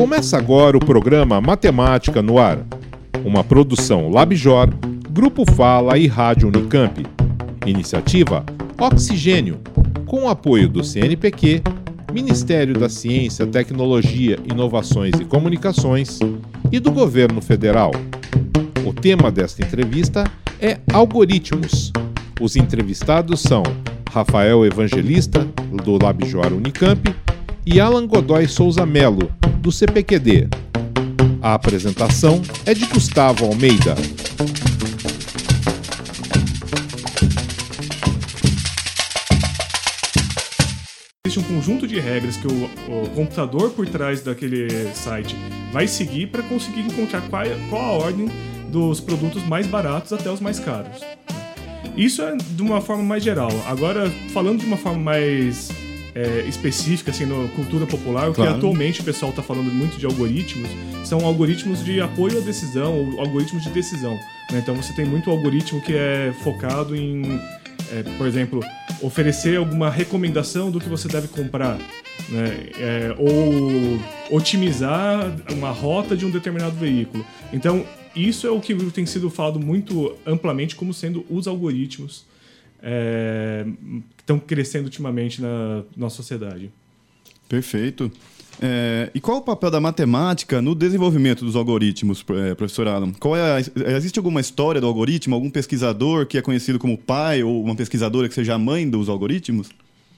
Começa agora o programa Matemática no Ar, uma produção Labjor, Grupo Fala e Rádio Unicamp. Iniciativa Oxigênio, com apoio do CNPq, Ministério da Ciência, Tecnologia, Inovações e Comunicações e do Governo Federal. O tema desta entrevista é Algoritmos. Os entrevistados são Rafael Evangelista, do Labjor Unicamp, e Alan Godoy Souza Melo, do CPQD. A apresentação é de Gustavo Almeida. Existe um conjunto de regras que o, o computador por trás daquele site vai seguir para conseguir encontrar qual, qual a ordem dos produtos mais baratos até os mais caros. Isso é de uma forma mais geral. Agora, falando de uma forma mais é, específica, assim, na cultura popular, o Claro. que atualmente o pessoal está falando muito de algoritmos, são algoritmos de apoio à decisão, ou algoritmos de decisão. né? Então você tem muito algoritmo que é focado em, é, por exemplo, oferecer alguma recomendação do que você deve comprar. Né? É, ou otimizar uma rota de um determinado veículo. Então, isso é o que tem sido falado muito amplamente como sendo os algoritmos é, que estão crescendo ultimamente na nossa sociedade. Perfeito. É, e qual o papel da matemática no desenvolvimento dos algoritmos, eh, professor Alan? Qual é a- existe alguma história do algoritmo? Algum pesquisador que é conhecido como pai ou uma pesquisadora que seja a mãe dos algoritmos?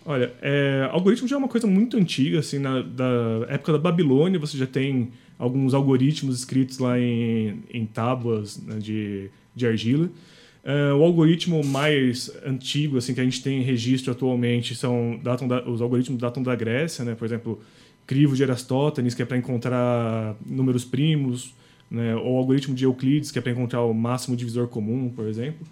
Olha, é, algoritmo já é uma coisa muito antiga, assim, na, da época da Babilônia você já tem alguns algoritmos escritos lá em, em tábuas né, de, de argila. É, o algoritmo mais antigo, assim, que a gente tem registro atualmente, são datam da- os algoritmos datam da Grécia, né? Por exemplo, crivo de Aristóteles, que é para encontrar números primos, né? Ou o algoritmo de Euclides, que é para encontrar o máximo divisor comum, por exemplo.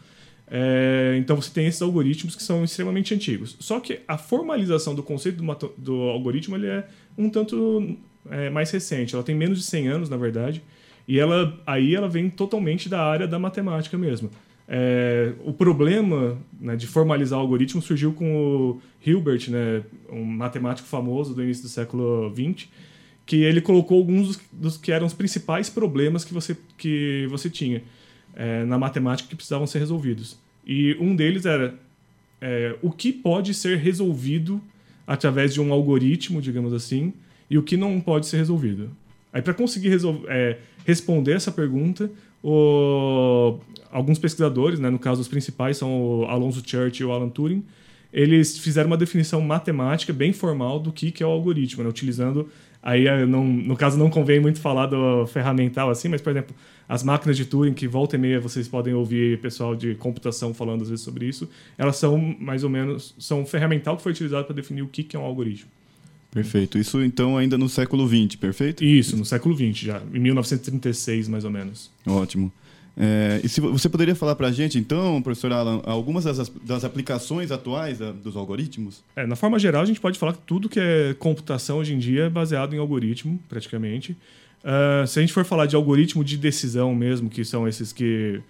É, então você tem esses algoritmos que são extremamente antigos. Só que a formalização do conceito do, do algoritmo ele é um tanto é, mais recente. Ela tem menos de 100 anos, na verdade. E ela aí ela vem totalmente da área da matemática mesmo. É, o problema né, de formalizar o algoritmo surgiu com o Hilbert, né, um matemático famoso do início do século XX, que ele colocou alguns dos, dos que eram os principais problemas que você, que você tinha é, na matemática que precisavam ser resolvidos. E um deles era é, o que pode ser resolvido através de um algoritmo, digamos assim, e o que não pode ser resolvido. Aí, para conseguir resol- é, responder essa pergunta, o- alguns pesquisadores, né, no caso os principais são o Alonso Church e o Alan Turing, eles fizeram uma definição matemática bem formal do que, que é o algoritmo, né, utilizando aí não, no caso não convém muito falar do ferramental assim, mas por exemplo as máquinas de Turing que volta e meia vocês podem ouvir pessoal de computação falando às vezes sobre isso, elas são mais ou menos são um ferramental que foi utilizado para definir o que, que é um algoritmo. Perfeito. Isso então ainda no século XX, perfeito? Isso, no século XX já, em 1936 mais ou menos. Ótimo. É, e se vo- você poderia falar para a gente, então, professor Alan, algumas das, das aplicações atuais da- dos algoritmos? É, na forma geral, a gente pode falar que tudo que é computação hoje em dia é baseado em algoritmo, praticamente. Ah, se a gente for falar de algoritmo de decisão mesmo, que são esses que,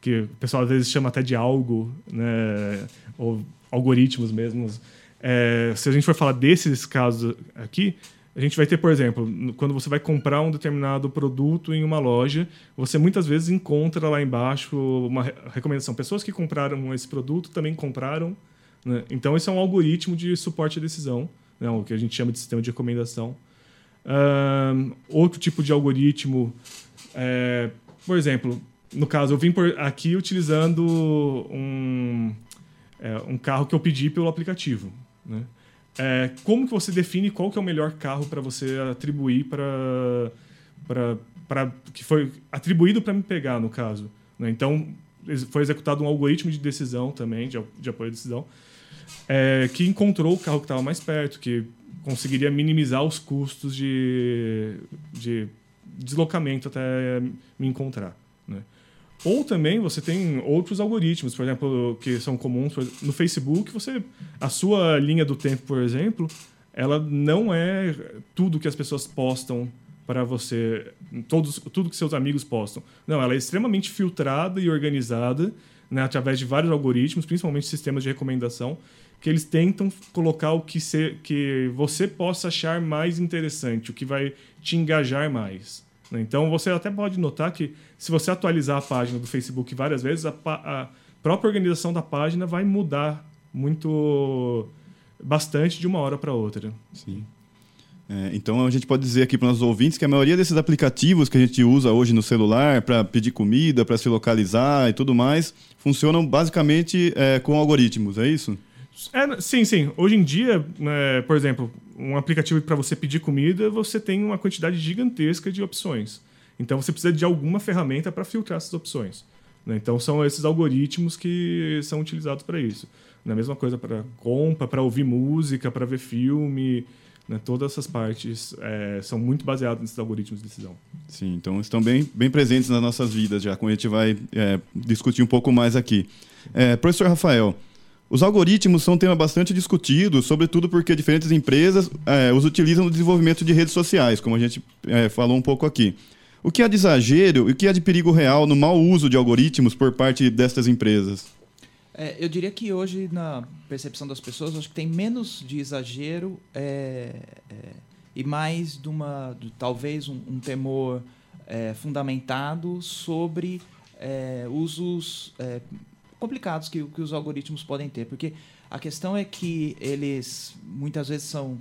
que o pessoal às vezes chama até de algo, né, ou algoritmos mesmos. É, se a gente for falar desses casos aqui, a gente vai ter, por exemplo, quando você vai comprar um determinado produto em uma loja, você muitas vezes encontra lá embaixo uma re- recomendação. Pessoas que compraram esse produto também compraram. né? Então, esse é um algoritmo de suporte à decisão, né? o que a gente chama de sistema de recomendação. Ahn, outro tipo de algoritmo, é, por exemplo, no caso, eu vim aqui utilizando um, é, um carro que eu pedi pelo aplicativo. Né? É, como que você define qual que é o melhor carro para você atribuir para para que foi atribuído para me pegar no caso né? então foi executado um algoritmo de decisão também de, de apoio à decisão é, que encontrou o carro que estava mais perto que conseguiria minimizar os custos de, de deslocamento até me encontrar né? Ou também você tem outros algoritmos, por exemplo, que são comuns no Facebook. Você, a sua linha do tempo, por exemplo, ela não é tudo que as pessoas postam para você, todos, tudo que seus amigos postam. Não, ela é extremamente filtrada e organizada, né, através de vários algoritmos, principalmente sistemas de recomendação, que eles tentam colocar o que, ser, que você possa achar mais interessante, o que vai te engajar mais. Né? Então você até pode notar que se você atualizar a página do Facebook várias vezes, a, a própria organização da página vai mudar muito bastante de uma hora para outra. Sim. É, então a gente pode dizer aqui para os nossos ouvintes que a maioria desses aplicativos que a gente usa hoje no celular para pedir comida, para se localizar e tudo mais, funcionam basicamente é, com algoritmos, é isso? É, sim, sim. Hoje em dia, né, por exemplo, um aplicativo para você pedir comida, você tem uma quantidade gigantesca de opções. Então você precisa de alguma ferramenta para filtrar essas opções. Né? Então são esses algoritmos que são utilizados para isso. A mesma coisa para compra, para ouvir música, para ver filme. Né? Todas essas partes é, são muito baseadas nesses algoritmos de decisão. Sim, então estão bem, bem presentes nas nossas vidas já, como a gente vai é, discutir um pouco mais aqui. É, professor Rafael, os algoritmos são um tema bastante discutido, sobretudo porque diferentes empresas é, os utilizam no desenvolvimento de redes sociais, como a gente é, falou um pouco aqui. O que há de exagero e o que há de perigo real no mau uso de algoritmos por parte destas empresas? É, eu diria que hoje, na percepção das pessoas, acho que tem menos de exagero é, é, e mais de uma, de, talvez, um, um temor é, fundamentado sobre usos complicados que, que os algoritmos podem ter. Porque a questão é que eles muitas vezes são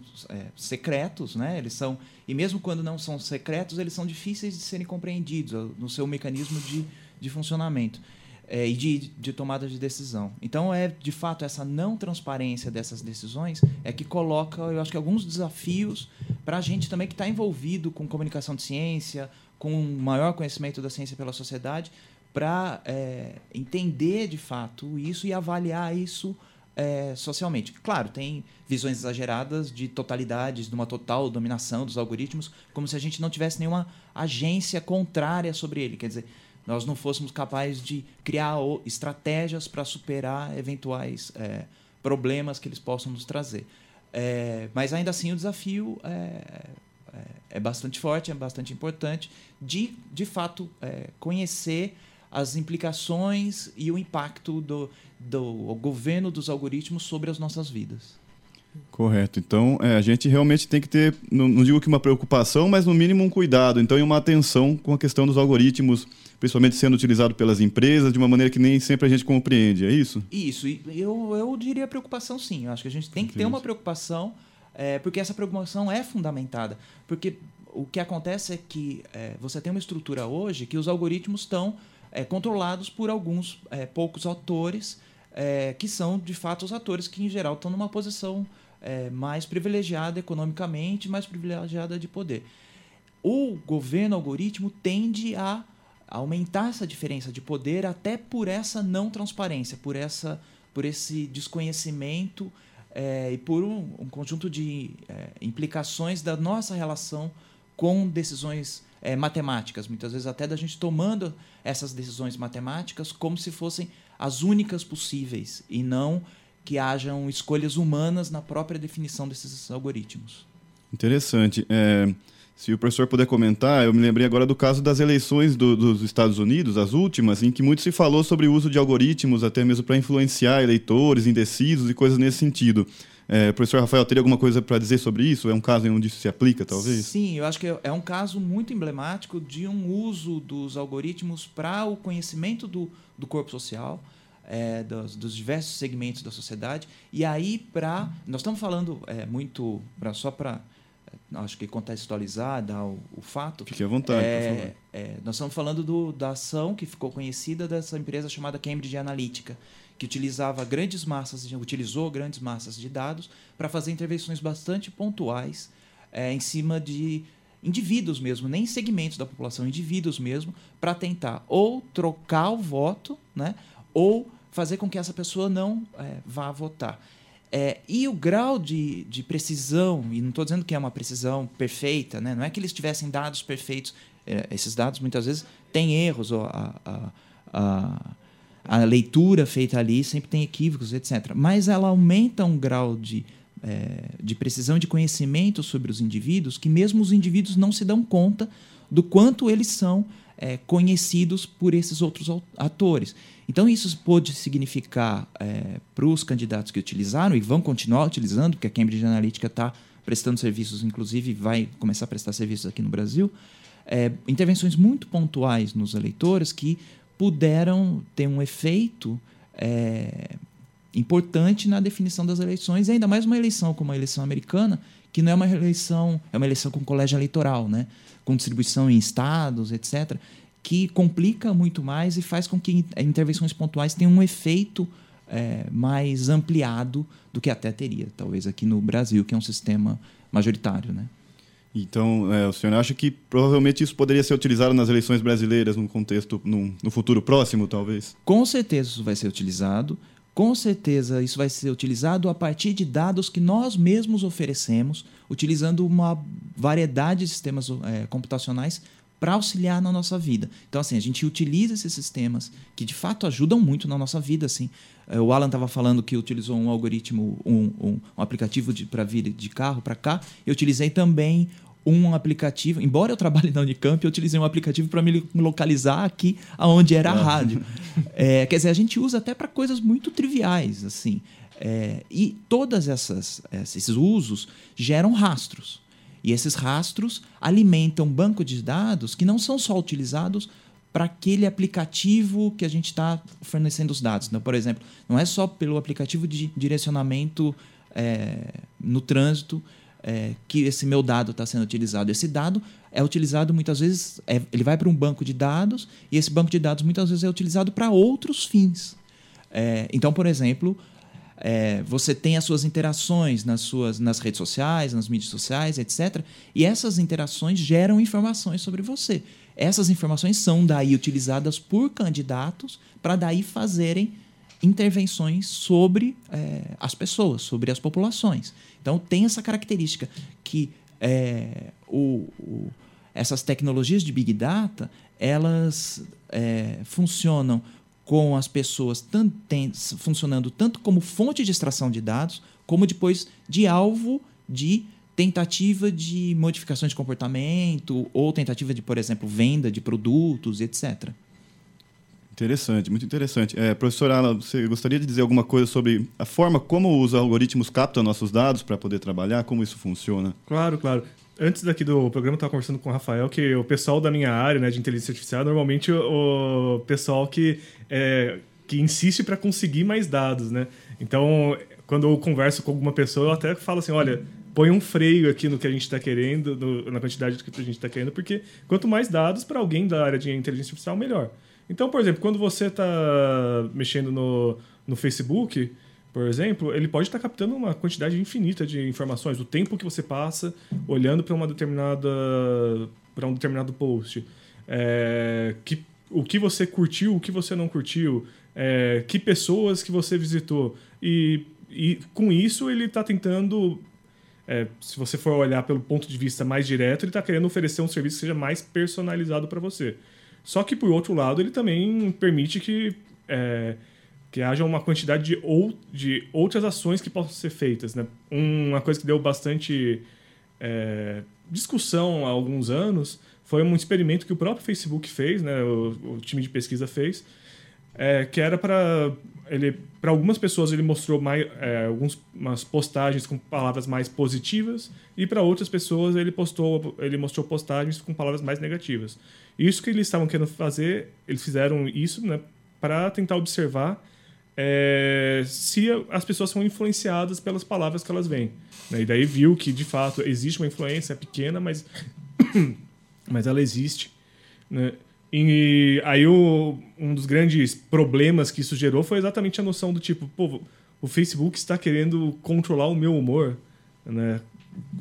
secretos, né? Eles são e mesmo quando não são secretos, eles são difíceis de serem compreendidos no seu mecanismo de, de funcionamento é, e de, de tomada de decisão. Então, é de fato essa não transparência dessas decisões é que coloca, eu acho que, alguns desafios para a gente também que está envolvido com comunicação de ciência, com maior conhecimento da ciência pela sociedade, para é, entender de fato isso e avaliar isso é, socialmente. Claro, tem visões exageradas de totalidades, de uma total dominação dos algoritmos, como se a gente não tivesse nenhuma agência contrária sobre ele. Quer dizer, nós não fôssemos capazes de criar estratégias para superar eventuais é, problemas que eles possam nos trazer. É, mas ainda assim o desafio é, é, é, bastante forte, é bastante importante de, de fato, é, conhecer as implicações e o impacto do, do governo dos algoritmos sobre as nossas vidas. Correto. Então, é, a gente realmente tem que ter, não, não, digo que uma preocupação, mas no mínimo um cuidado, então, e uma atenção com a questão dos algoritmos, principalmente sendo utilizado pelas empresas de uma maneira que nem sempre a gente compreende, é isso? Isso. Eu, eu diria preocupação sim. Eu acho que a gente tem que ter uma preocupação, é, porque essa preocupação é fundamentada. Porque o que acontece é que é, você tem uma estrutura hoje que os algoritmos estão é, controlados por alguns é, poucos autores, é, que são, de fato, os atores que, em geral, estão numa posição é, mais privilegiada economicamente, mais privilegiada de poder. O governo algoritmo tende a aumentar essa diferença de poder até por essa não transparência, por, essa, por esse desconhecimento é, e por um, um conjunto de é, implicações da nossa relação com decisões é, matemáticas, muitas vezes até da gente tomando essas decisões matemáticas como se fossem as únicas possíveis e não que hajam escolhas humanas na própria definição desses algoritmos. Interessante. É, se o professor puder comentar, eu me lembrei agora do caso das eleições do, dos Estados Unidos, as últimas, em que muito se falou sobre o uso de algoritmos, até mesmo para influenciar eleitores indecisos e coisas nesse sentido. É, professor Rafael, teria alguma coisa para dizer sobre isso? É um caso em onde isso se aplica, talvez? Sim, eu acho que é um caso muito emblemático de um uso dos algoritmos para o conhecimento do, do corpo social, é, dos, dos, diversos segmentos da sociedade. E aí, para. Nós estamos falando é, muito. Pra, só para. É, acho que contextualizar, dar o, o fato. Fique à vontade, é, é, nós estamos falando do, da ação que ficou conhecida dessa empresa chamada Cambridge Analytica que utilizava grandes massas, utilizou grandes massas de dados para fazer intervenções bastante pontuais é, em cima de indivíduos mesmo, nem segmentos da população, indivíduos mesmo, para tentar ou trocar o voto, né, ou fazer com que essa pessoa não é, vá votar. É, e o grau de, de precisão, e não estou dizendo que é uma precisão perfeita, né? não é que eles tivessem dados perfeitos, é, esses dados muitas vezes têm erros, a, a, a a leitura feita ali sempre tem equívocos, etc. Mas ela aumenta um grau de, é, de precisão de conhecimento sobre os indivíduos que mesmo os indivíduos não se dão conta do quanto eles são é, conhecidos por esses outros atores. Então, isso pode significar é, para os candidatos que utilizaram e vão continuar utilizando, porque a Cambridge Analytica está prestando serviços, inclusive vai começar a prestar serviços aqui no Brasil, é, intervenções muito pontuais nos eleitores que puderam ter um efeito é, importante na definição das eleições, e ainda mais uma eleição como a eleição americana, que não é uma eleição, é uma eleição com colégio eleitoral, né? com distribuição em estados, etc., que complica muito mais e faz com que intervenções pontuais tenham um efeito é, mais ampliado do que até teria, talvez aqui no Brasil, que é um sistema majoritário. Né? Então, é, o senhor acha que provavelmente isso poderia ser utilizado nas eleições brasileiras num contexto, num, no futuro próximo, talvez? Com certeza isso vai ser utilizado. Com certeza isso vai ser utilizado a partir de dados que nós mesmos oferecemos, utilizando uma variedade de sistemas é, computacionais para auxiliar na nossa vida. Então, assim, a gente utiliza esses sistemas que de fato ajudam muito na nossa vida. Assim. É, o Alan estava falando que utilizou um algoritmo, um, um, um aplicativo para vir de carro para cá. Eu utilizei também um aplicativo, embora eu trabalhe na Unicamp, eu utilizei um aplicativo para me localizar aqui aonde era a rádio. É, quer dizer, a gente usa até para coisas muito triviais, assim. É, e todas essas esses usos geram rastros. E esses rastros alimentam banco de dados que não são só utilizados para aquele aplicativo que a gente está fornecendo os dados. Então, por exemplo, não é só pelo aplicativo de direcionamento é, no trânsito é, que esse meu dado está sendo utilizado. Esse dado é utilizado muitas vezes, é, ele vai para um banco de dados e esse banco de dados muitas vezes é utilizado para outros fins. É, então, por exemplo, é, você tem as suas interações nas suas nas redes sociais, nas mídias sociais, etc. E essas interações geram informações sobre você. Essas informações são daí utilizadas por candidatos para daí fazerem intervenções sobre é, as pessoas, sobre as populações. Então, tem essa característica que é, o, o, essas tecnologias de Big Data elas é, funcionam com as pessoas tem, funcionando tanto como fonte de extração de dados, como depois de alvo de tentativa de modificações de comportamento ou tentativa de, por exemplo, venda de produtos, etc. Interessante, muito interessante. É, professor Alan, você gostaria de dizer alguma coisa sobre a forma como os algoritmos captam nossos dados para poder trabalhar? Como isso funciona? Claro, claro. Antes daqui do programa, eu estava conversando com o Rafael que o pessoal da minha área né, de inteligência artificial, normalmente o, pessoal que, é, que insiste para conseguir mais dados. Né? Então, quando eu converso com alguma pessoa, eu até falo assim: olha, põe um freio aqui no que a gente está querendo, no, na quantidade que a gente está querendo, porque quanto mais dados para alguém da área de inteligência artificial, melhor. Então, por exemplo, quando você está mexendo no, no Facebook, por exemplo, ele pode estar tá captando uma quantidade infinita de informações, o tempo que você passa olhando para uma determinada para um determinado post, é, que, o que você curtiu, o que você não curtiu, é, que pessoas que você visitou e, e com isso ele está tentando é, se você for olhar pelo ponto de vista mais direto, ele está querendo oferecer um serviço que seja mais personalizado para você. Só que, por outro lado, ele também permite que, é, que haja uma quantidade de, ou, de outras ações que possam ser feitas. Né? Uma coisa que deu bastante é, discussão há alguns anos foi um experimento que o próprio Facebook fez, né? o, o time de pesquisa fez, é, que era para ele para algumas pessoas ele mostrou mais é, algumas postagens com palavras mais positivas e para outras pessoas ele postou ele mostrou postagens com palavras mais negativas isso que eles estavam querendo fazer eles fizeram isso né, para tentar observar é, se as pessoas são influenciadas pelas palavras que elas veem né? e daí viu que de fato existe uma influência pequena mas mas ela existe né? E aí o, um dos grandes problemas que isso gerou foi exatamente a noção do tipo, pô, o Facebook está querendo controlar o meu humor, né?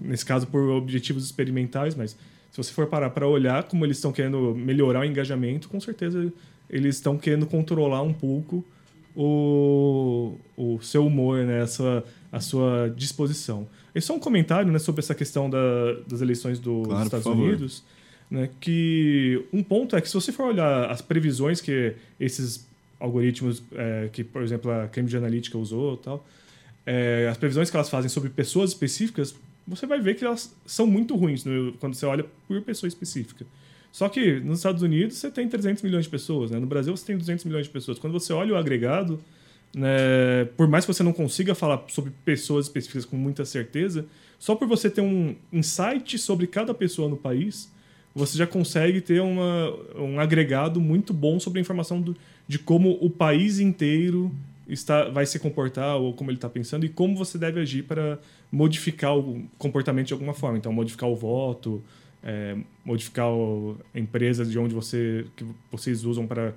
Nesse caso por objetivos experimentais, mas se você for parar para olhar como eles estão querendo melhorar o engajamento, com certeza eles estão querendo controlar um pouco o, o seu humor, né? a, sua, a sua disposição. E só um comentário né, sobre essa questão da, das eleições dos claro, Estados Unidos. Né, que um ponto é que se você for olhar as previsões que esses algoritmos, é, que por exemplo a Cambridge Analytica usou tal, é, as previsões que elas fazem sobre pessoas específicas, você vai ver que elas são muito ruins né, quando você olha por pessoa específica. Só que nos Estados Unidos você tem 300 milhões de pessoas, né? no Brasil você tem 200 milhões de pessoas. Quando você olha o agregado, né, por mais que você não consiga falar sobre pessoas específicas com muita certeza, só por você ter um insight sobre cada pessoa no país, você já consegue ter uma, um agregado muito bom sobre a informação do, de como o país inteiro está, vai se comportar ou como ele está pensando e como você deve agir para modificar o comportamento de alguma forma. Então, modificar o voto, é, modificar a empresa de onde você que vocês usam para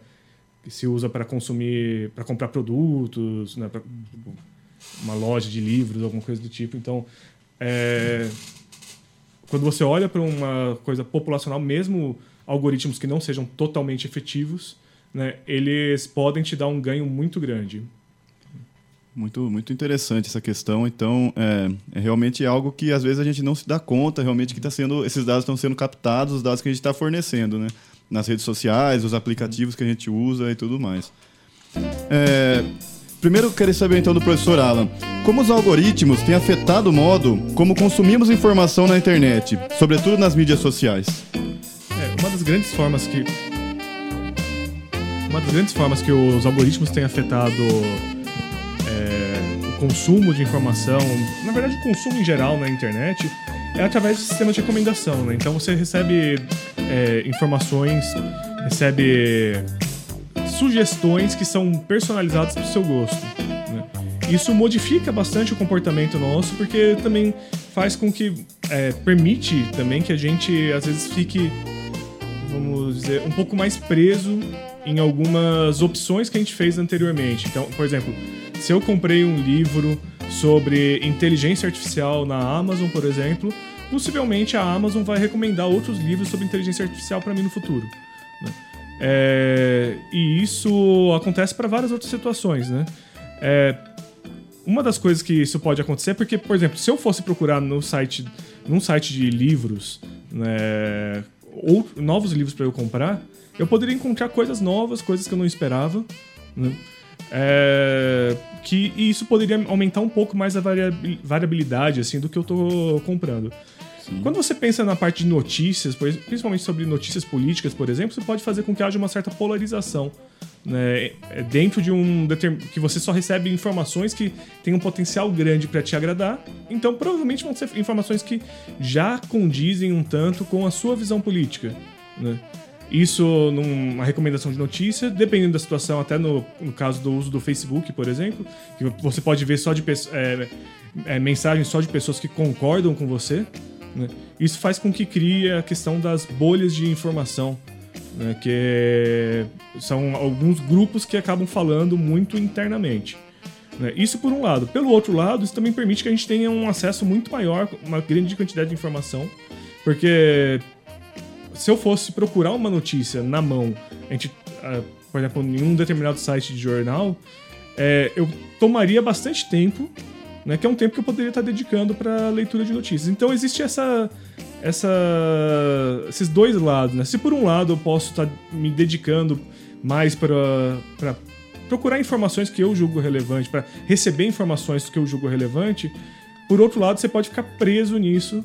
que se usa para consumir, para comprar produtos, né, pra, tipo, uma loja de livros, alguma coisa do tipo. Então, é, quando você olha para uma coisa populacional, mesmo algoritmos que não sejam totalmente efetivos, né, eles podem te dar um ganho muito grande. Muito, muito interessante essa questão. Então, é, é, realmente algo que às vezes a gente não se dá conta, realmente que está sendo, esses dados estão sendo captados, os dados que a gente está fornecendo, né? Nas redes sociais, os aplicativos que a gente usa e tudo mais. É, primeiro, queria saber então do professor Alan, como os algoritmos têm afetado o modo como consumimos informação na internet, sobretudo nas mídias sociais? É, uma das grandes formas que uma das grandes formas que os algoritmos têm afetado é, o consumo de informação, na verdade o consumo em geral na internet, é através de sistemas de recomendação. Né? Então você recebe é, informações, recebe sugestões que são personalizadas para o seu gosto. Né? Isso modifica bastante o comportamento nosso, porque também faz com que é, permite também que a gente às vezes fique, vamos dizer, um pouco mais preso em algumas opções que a gente fez anteriormente. Então, por exemplo, se eu comprei um livro sobre inteligência artificial na Amazon, por exemplo, possivelmente a Amazon vai recomendar outros livros sobre inteligência artificial para mim no futuro. Né? É, e isso acontece para várias outras situações, né? É, uma das coisas que isso pode acontecer é porque, por exemplo, se eu fosse procurar no site, num site de livros, né, ou novos livros para eu comprar, eu poderia encontrar coisas novas, coisas que eu não esperava, né? É, que e isso poderia aumentar um pouco mais a variabilidade assim do que eu estou comprando. Quando você pensa na parte de notícias, principalmente sobre notícias políticas, por exemplo, você pode fazer com que haja uma certa polarização. Né, é dentro de um que você só recebe informações que têm um potencial grande para te agradar, então provavelmente vão ser informações que já condizem um tanto com a sua visão política. Né? Isso numa recomendação de notícia, dependendo da situação, até no, no caso do uso do Facebook, por exemplo, que você pode ver só de é, é, mensagens só de pessoas que concordam com você. Né? Isso faz com que crie a questão das bolhas de informação, né? que são alguns grupos que acabam falando muito internamente. Né? Isso por um lado. Pelo outro lado, isso também permite que a gente tenha um acesso muito maior, uma grande quantidade de informação, porque se eu fosse procurar uma notícia na mão, a gente, uh, por exemplo, em um determinado site de jornal, é, eu tomaria bastante tempo, né, que é um tempo que eu poderia estar dedicando para leitura de notícias. Então existe essa, essa, esses dois lados. Né? Se por um lado eu posso estar me dedicando mais para procurar informações que eu julgo relevante, para receber informações que eu julgo relevante, por outro lado você pode ficar preso nisso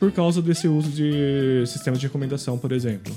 por causa desse uso de sistemas de recomendação, por exemplo.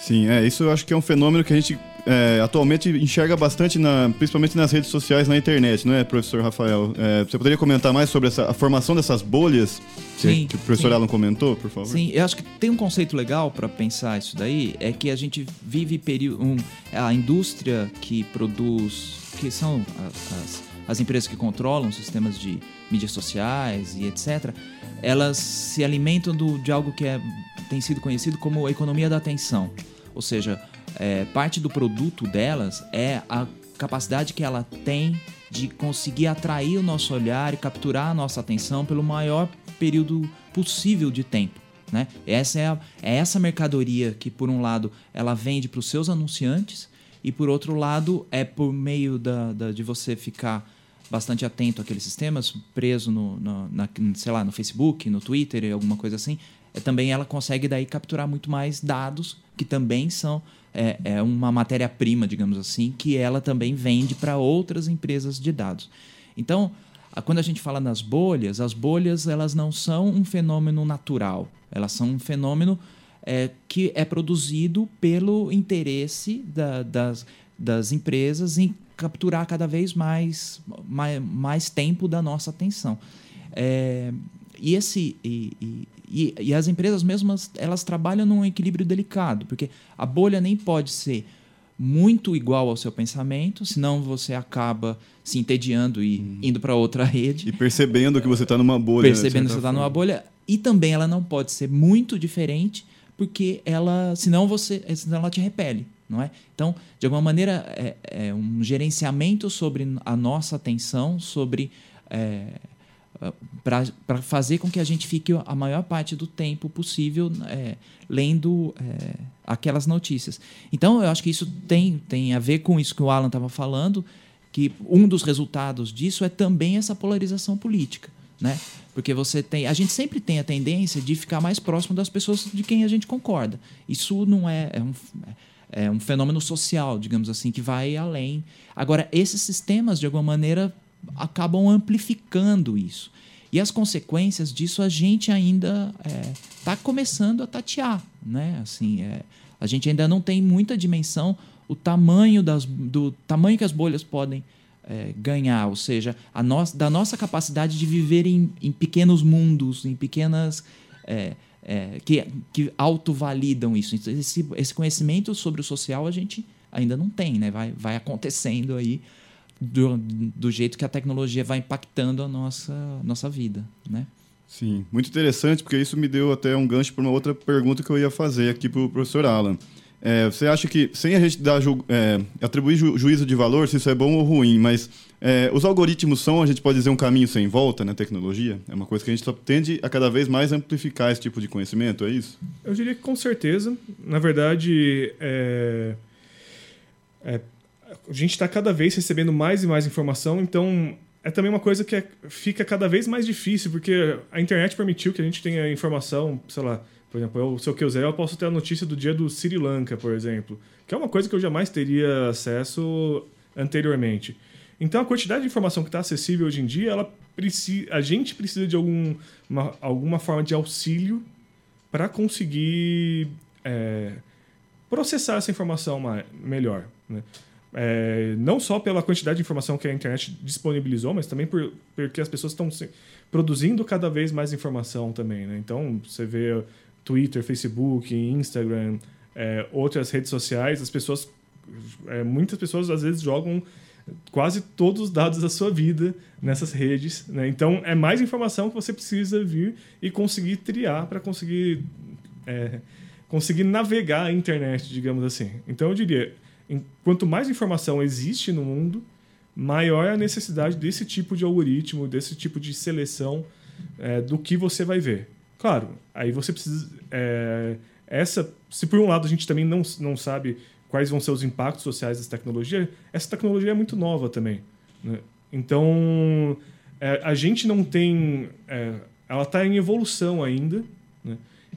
Sim, é, isso eu acho que é um fenômeno que a gente é, atualmente enxerga bastante, na, principalmente nas redes sociais, na internet, não é, professor Rafael? É, você poderia comentar mais sobre essa, a formação dessas bolhas sim, que, o professor sim. Alan comentou, por favor? Sim, eu acho que tem um conceito legal para pensar isso daí, é que a gente vive período, um, a indústria que produz, que são as, as empresas que controlam sistemas de mídias sociais e etc., elas se alimentam do, de algo que é, tem sido conhecido como a economia da atenção. Ou seja, é, parte do produto delas é a capacidade que ela tem de conseguir atrair o nosso olhar e capturar a nossa atenção pelo maior período possível de tempo. Né? Essa é, a, é essa mercadoria que, por um lado, ela vende para os seus anunciantes e, por outro lado, é por meio da, da de você ficar bastante atento àqueles sistemas, preso no, no na, sei lá, no Facebook, no Twitter, alguma coisa assim, é, também ela consegue daí capturar muito mais dados que também são é, é uma matéria-prima, digamos assim, que ela também vende para outras empresas de dados. Então, quando a gente fala nas bolhas, as bolhas elas não são um fenômeno natural, elas são um fenômeno é, que é produzido pelo interesse da, das, das empresas em capturar cada vez mais, mais, mais tempo da nossa atenção. É, e, esse, e, e, as empresas mesmas elas trabalham num equilíbrio delicado, porque a bolha nem pode ser muito igual ao seu pensamento, senão você acaba se entediando e hum. indo para outra rede. E percebendo que você está numa bolha. Percebendo que você está numa bolha. E também ela não pode ser muito diferente, porque ela, senão você, senão ela te repele, não é? Então, de alguma maneira, é, é um gerenciamento sobre a nossa atenção, sobre é, para fazer com que a gente fique a maior parte do tempo possível é, lendo é, aquelas notícias. Então, eu acho que isso tem, tem a ver com isso que o Alan estava falando, que um dos resultados disso é também essa polarização política. Né? Porque você tem. A gente sempre tem a tendência de ficar mais próximo das pessoas de quem a gente concorda. Isso não é, é um, é um fenômeno social, digamos assim, que vai além. Agora, esses sistemas, de alguma maneira, acabam amplificando isso. E as consequências disso a gente ainda está é, começando a tatear. Né? Assim, é, a gente ainda não tem muita dimensão o tamanho das, do tamanho que as bolhas podem é, ganhar, ou seja, a no, da nossa capacidade de viver em, em pequenos mundos, em pequenas é, é, que, que autovalidam isso. Então, esse, esse conhecimento sobre o social a gente ainda não tem, né? vai, vai acontecendo aí do, do jeito que a tecnologia vai impactando a nossa, nossa vida, né? Sim, muito interessante, porque isso me deu até um gancho para uma outra pergunta que eu ia fazer aqui para o professor Alan. É, você acha que, sem a gente dar ju é, atribuir ju juízo de valor, se isso é bom ou ruim, mas é, os algoritmos são, a gente pode dizer, um caminho sem volta na tecnologia? É uma coisa que a gente tende a cada vez mais amplificar esse tipo de conhecimento, é isso? Eu diria que com certeza. Na verdade, é, é a gente está cada vez recebendo mais e mais informação, então é também uma coisa que é, fica cada vez mais difícil, porque a internet permitiu que a gente tenha informação, sei lá, por exemplo, eu, se eu quiser, eu posso ter a notícia do dia do Sri Lanka, por exemplo, que é uma coisa que eu jamais teria acesso anteriormente. Então, a quantidade de informação que está acessível hoje em dia, ela precisa, a gente precisa de algum, uma, alguma forma de auxílio para conseguir é, processar essa informação mais, melhor. Né? É, não só pela quantidade de informação que a internet disponibilizou, mas também por, porque as pessoas estão produzindo cada vez mais informação também. Né? Então, você vê Twitter, Facebook, Instagram, é, outras redes sociais, as pessoas, é, muitas pessoas às vezes jogam quase todos os dados da sua vida nessas redes. Né? Então, é mais informação que você precisa vir e conseguir triar para conseguir, é, conseguir navegar a internet, digamos assim. Então, eu diria quanto mais informação existe no mundo, maior é a necessidade desse tipo de algoritmo, desse tipo de seleção é, do que você vai ver. Claro, aí você precisa. É, essa, se por um lado a gente também não, não sabe quais vão ser os impactos sociais dessa tecnologia, essa tecnologia é muito nova também. Né? Então, é, a gente não tem. É, ela está em evolução ainda.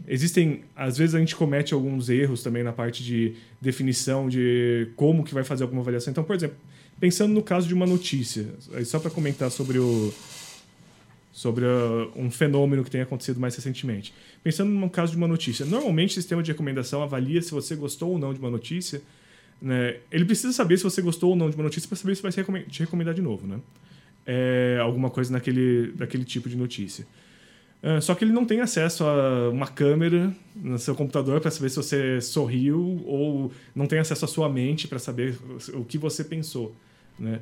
Existem, às vezes a gente comete alguns erros também na parte de definição de como que vai fazer alguma avaliação. Então, por exemplo, pensando no caso de uma notícia, só para comentar sobre o sobre uh, um fenômeno que tem acontecido mais recentemente. Pensando no caso de uma notícia, normalmente o sistema de recomendação avalia se você gostou ou não de uma notícia. Né? Ele precisa saber se você gostou ou não de uma notícia para saber se vai te recomendar de novo, né? É, alguma coisa naquele, daquele tipo de notícia. É, só que ele não tem acesso a uma câmera no seu computador para saber se você sorriu ou não tem acesso à sua mente para saber o que você pensou. Né?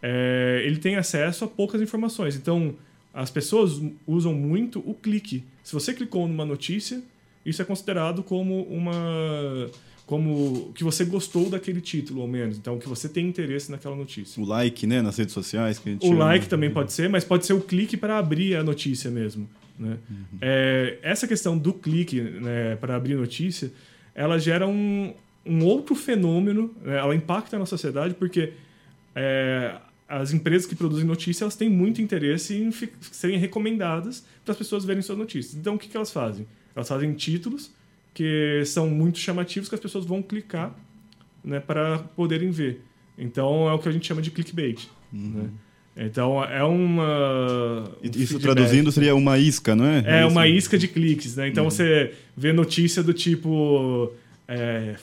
É, ele tem acesso a poucas informações. Então, as pessoas usam muito o clique. Se você clicou numa notícia, isso é considerado como uma como que você gostou daquele título, ao menos. Então, que você tem interesse naquela notícia. O like, né, nas redes sociais. Que a gente o chama. like também pode ser, mas pode ser o clique para abrir a notícia mesmo. Né? Uhum. É, essa questão do clique né, para abrir notícia, ela gera um, um outro fenômeno, né? ela impacta na sociedade porque é, as empresas que produzem notícias têm muito interesse em serem recomendadas para as pessoas verem suas notícias. Então, o que, que elas fazem? Elas fazem títulos que são muito chamativos que as pessoas vão clicar né, para poderem ver. Então, é o que a gente chama de clickbait. Uhum. Né? Então é uma. Um Isso feedback. traduzindo seria uma isca, não é? É, uma isca de cliques, né? Então uhum. você vê notícia do tipo. É,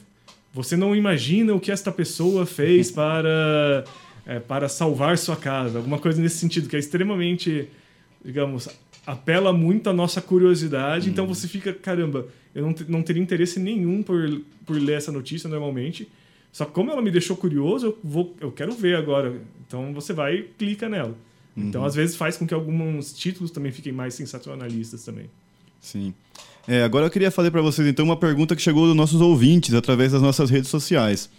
você não imagina o que esta pessoa fez para, é, para salvar sua casa. Alguma coisa nesse sentido, que é extremamente, digamos, apela muito à nossa curiosidade. Então uhum. Então você fica, caramba, eu não, não teria interesse nenhum por, por ler essa notícia normalmente. Só que como ela me deixou curioso, eu, vou, eu quero ver agora. Então você vai e clica nela. Então, uhum. Então, às vezes, faz com que alguns títulos também fiquem mais sensacionalistas também. Sim. É, agora eu queria fazer para vocês, então, uma pergunta que chegou dos nossos ouvintes através das nossas redes sociais.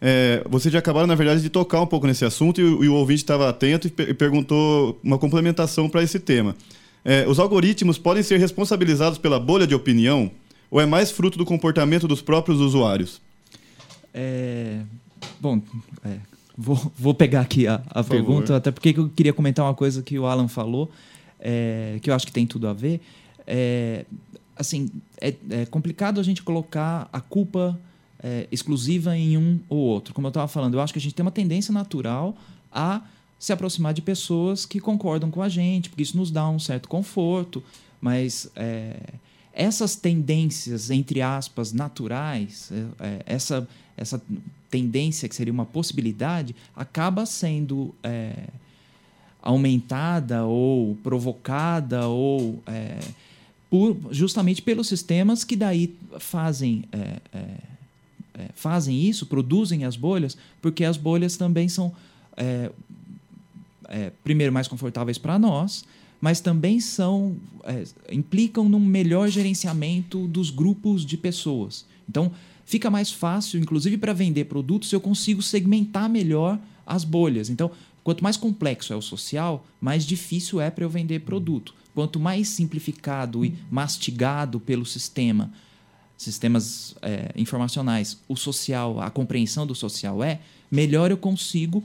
É, vocês já acabaram, na verdade, de tocar um pouco nesse assunto e, e o ouvinte estava atento e, e, perguntou uma complementação para esse tema. É, os algoritmos podem ser responsabilizados pela bolha de opinião ou é mais fruto do comportamento dos próprios usuários? É, bom, é, vou, vou pegar aqui a, a pergunta, até porque eu queria comentar uma coisa que o Alan falou, é, que eu acho que tem tudo a ver. É, assim, é, é, complicado a gente colocar a culpa é, exclusiva em um ou outro. Como eu estava falando, eu acho que a gente tem uma tendência natural a se aproximar de pessoas que concordam com a gente, porque isso nos dá um certo conforto, mas essas tendências, entre aspas, naturais, essa essa tendência que seria uma possibilidade acaba sendo é, aumentada ou provocada ou é, por, justamente pelos sistemas que daí fazem é, é, é fazem isso, produzem as bolhas, porque as bolhas também são é, primeiro mais confortáveis para nós, mas também são implicam num melhor gerenciamento dos grupos de pessoas. Então fica mais fácil, inclusive para vender produtos, eu consigo segmentar melhor as bolhas. Então, quanto mais complexo é o social, mais difícil é para eu vender produto. Quanto mais simplificado e mastigado pelo sistema, sistemas é, informacionais, o social, a compreensão do social é, melhor eu consigo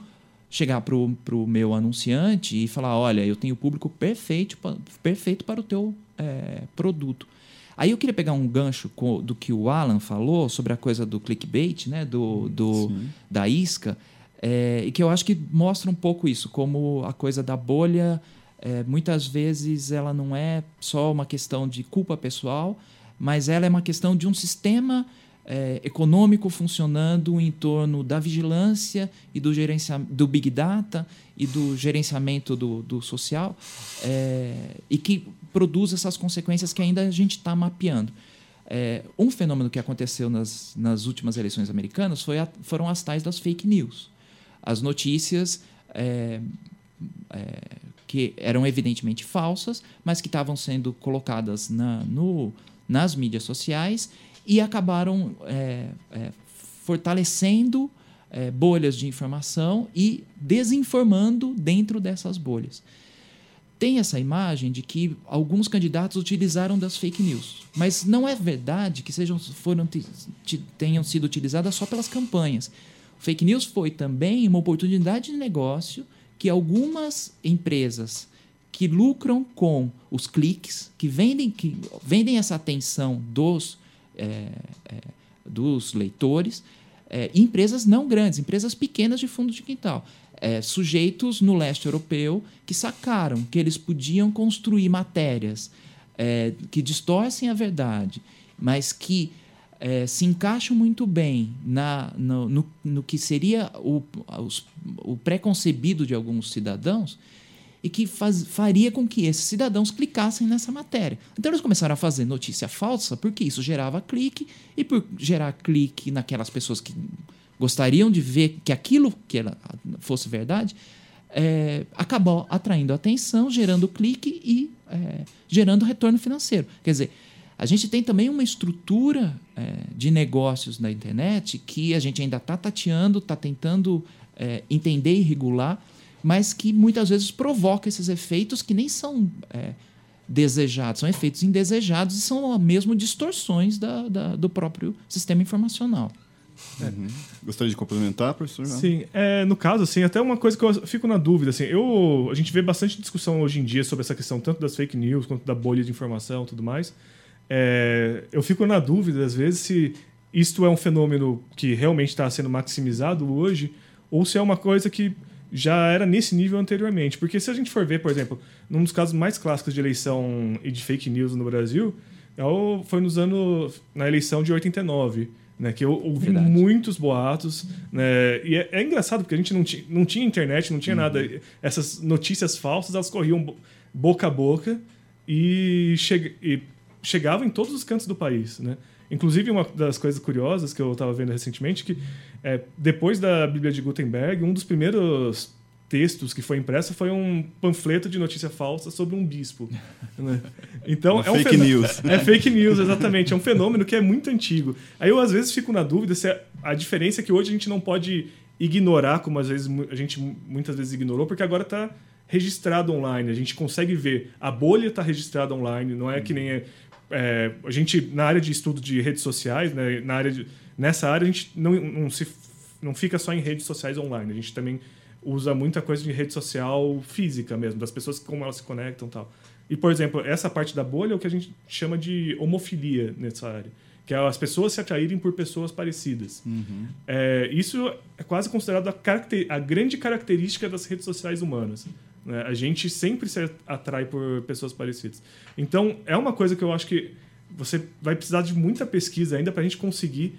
chegar para o meu anunciante e falar, olha, eu tenho o público perfeito, perfeito para o teu é, produto. Aí eu queria pegar um gancho com, do que o Alan falou sobre a coisa do clickbait, né? do, do da isca, é, e que eu acho que mostra um pouco isso, como a coisa da bolha, é, muitas vezes ela não é só uma questão de culpa pessoal, mas ela é uma questão de um sistema é, econômico funcionando em torno da vigilância e do gerenciamento do big data e do gerenciamento do, do social é, e que produz essas consequências que ainda a gente está mapeando. É, um fenômeno que aconteceu nas, nas últimas eleições americanas foi a, foram as tais das fake news. As notícias é, é, que eram evidentemente falsas, mas que estavam sendo colocadas na, no, nas mídias sociais e acabaram é, é, fortalecendo é, bolhas de informação e desinformando dentro dessas bolhas tem essa imagem de que alguns candidatos utilizaram das fake news. Mas não é verdade que sejam, foram, tenham sido utilizadas só pelas campanhas. Fake news foi também uma oportunidade de negócio que algumas empresas que lucram com os cliques, que vendem, que vendem essa atenção dos, dos leitores, é, empresas não grandes, empresas pequenas de fundo de quintal é, sujeitos no leste europeu que sacaram que eles podiam construir matérias é, que distorcem a verdade, mas que é, se encaixam muito bem na, no, no, no que seria o, o preconcebido de alguns cidadãos e que faz, faria com que esses cidadãos clicassem nessa matéria. Então eles começaram a fazer notícia falsa porque isso gerava clique e por gerar clique naquelas pessoas que gostariam de ver que aquilo que fosse verdade, é, acabou atraindo atenção, gerando clique e é, gerando retorno financeiro. Quer dizer, a gente tem também uma estrutura é, de negócios na internet que a gente ainda está tateando, está tentando é, entender e regular, mas que muitas vezes provoca esses efeitos que nem são é, desejados, são efeitos indesejados e são mesmo distorções da, da, do próprio sistema informacional. Uhum. Gostaria de complementar, professor? Sim, é, no caso, assim, até uma coisa que eu fico na dúvida, assim, eu, a gente vê bastante discussão hoje em dia sobre essa questão tanto das fake news quanto da bolha de informação e tudo mais. É, eu fico na dúvida, às vezes, se isto é um fenômeno que realmente está sendo maximizado hoje ou se é uma coisa que já era nesse nível anteriormente. Porque se a gente for ver, por exemplo, num dos casos mais clássicos de eleição e de fake news no Brasil, é foi nos anos. na eleição de 89. Né, que eu ouvi Verdade. muitos boatos. Né, e é, é, engraçado, porque a gente não, ti, não tinha internet, não tinha uhum. nada. Essas notícias falsas, elas corriam boca a boca e, che, e chegavam em todos os cantos do país. Né? Inclusive, uma das coisas curiosas que eu estava vendo recentemente, que é, depois da Bíblia de Gutenberg, um dos primeiros textos que foi impresso foi um panfleto de notícia falsa sobre um bispo. Né? Então é, um fake news. É fake news, exatamente. É um fenômeno que é muito antigo. Aí eu às vezes fico na dúvida se a diferença é que hoje a gente não pode ignorar, como às vezes a gente muitas vezes ignorou, porque agora está registrado online. A gente consegue ver. A bolha está registrada online. Não é que nem é, é, a gente na área de estudo de redes sociais, né, na área de, nessa área a gente não, não se não fica só em redes sociais online. A gente também usa muita coisa de rede social física mesmo, das pessoas como elas se conectam e tal. E, por exemplo, essa parte da bolha é o que a gente chama de homofilia nessa área, que é as pessoas se atraírem por pessoas parecidas. Uhum. É, isso é quase considerado a, a, grande característica das redes sociais humanas. Né? A gente sempre se atrai por pessoas parecidas. Então, é uma coisa que eu acho que você vai precisar de muita pesquisa ainda para a gente conseguir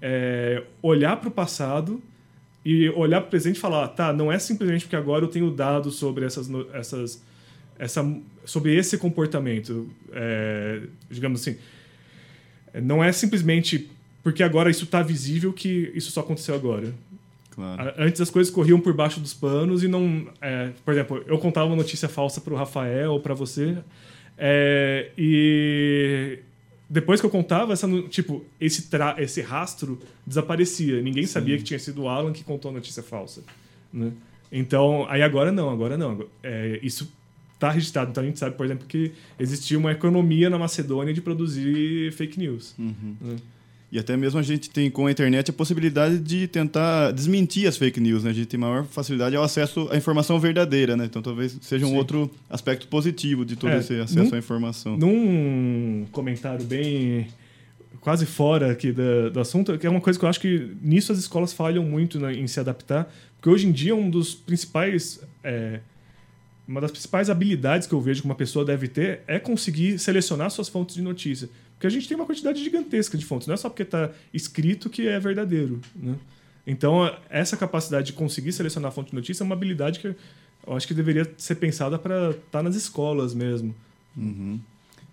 é, olhar para o passado e olhar para o presente e falar, tá, não é simplesmente porque agora eu tenho dados sobre essas, essas essa, sobre esse comportamento, é, digamos assim, não é simplesmente porque agora isso está visível que isso só aconteceu agora. Claro. Antes as coisas corriam por baixo dos panos e não, é, por exemplo, eu contava uma notícia falsa para o Rafael ou para você é, e depois que eu contava, essa, tipo, esse, tra esse rastro desaparecia. Ninguém Sim. sabia que tinha sido o Alan que contou a notícia falsa. Né? Então, aí agora não, agora não. É, isso está registrado. Então a gente sabe, por exemplo, que existia uma economia na Macedônia de produzir fake news. Uhum. Né? E até mesmo a gente tem com a internet a possibilidade de tentar desmentir as fake news, né? A gente tem maior facilidade ao acesso à informação verdadeira, né? Então talvez seja um Sim. outro aspecto positivo de todo é, esse acesso num, à informação. Num comentário bem quase fora aqui do, do, assunto, que é uma coisa que eu acho que nisso as escolas falham muito né, em se adaptar, porque hoje em dia um dos principais é, uma das principais habilidades que eu vejo que uma pessoa deve ter é conseguir selecionar suas fontes de notícia. Porque a gente tem uma quantidade gigantesca de fontes, não é só porque está escrito que é verdadeiro. Né? Então, essa capacidade de conseguir selecionar a fonte de notícia é uma habilidade que eu acho que deveria ser pensada para estar tá nas escolas mesmo. Uhum.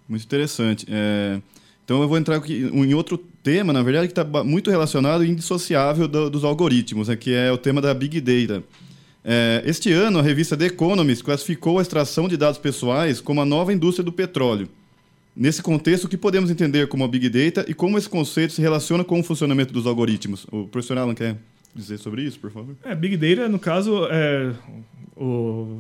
Muito interessante. É... Então, eu vou entrar em outro tema, na verdade, que está muito relacionado e indissociável do, dos algoritmos, né? que é o tema da Big Data. É, este ano, a revista The Economist classificou a extração de dados pessoais como a nova indústria do petróleo. Nesse contexto, o que podemos entender como a Big Data e como esse conceito se relaciona com o funcionamento dos algoritmos? O professor Alan quer dizer sobre isso, por favor? É, Big Data, no caso, é o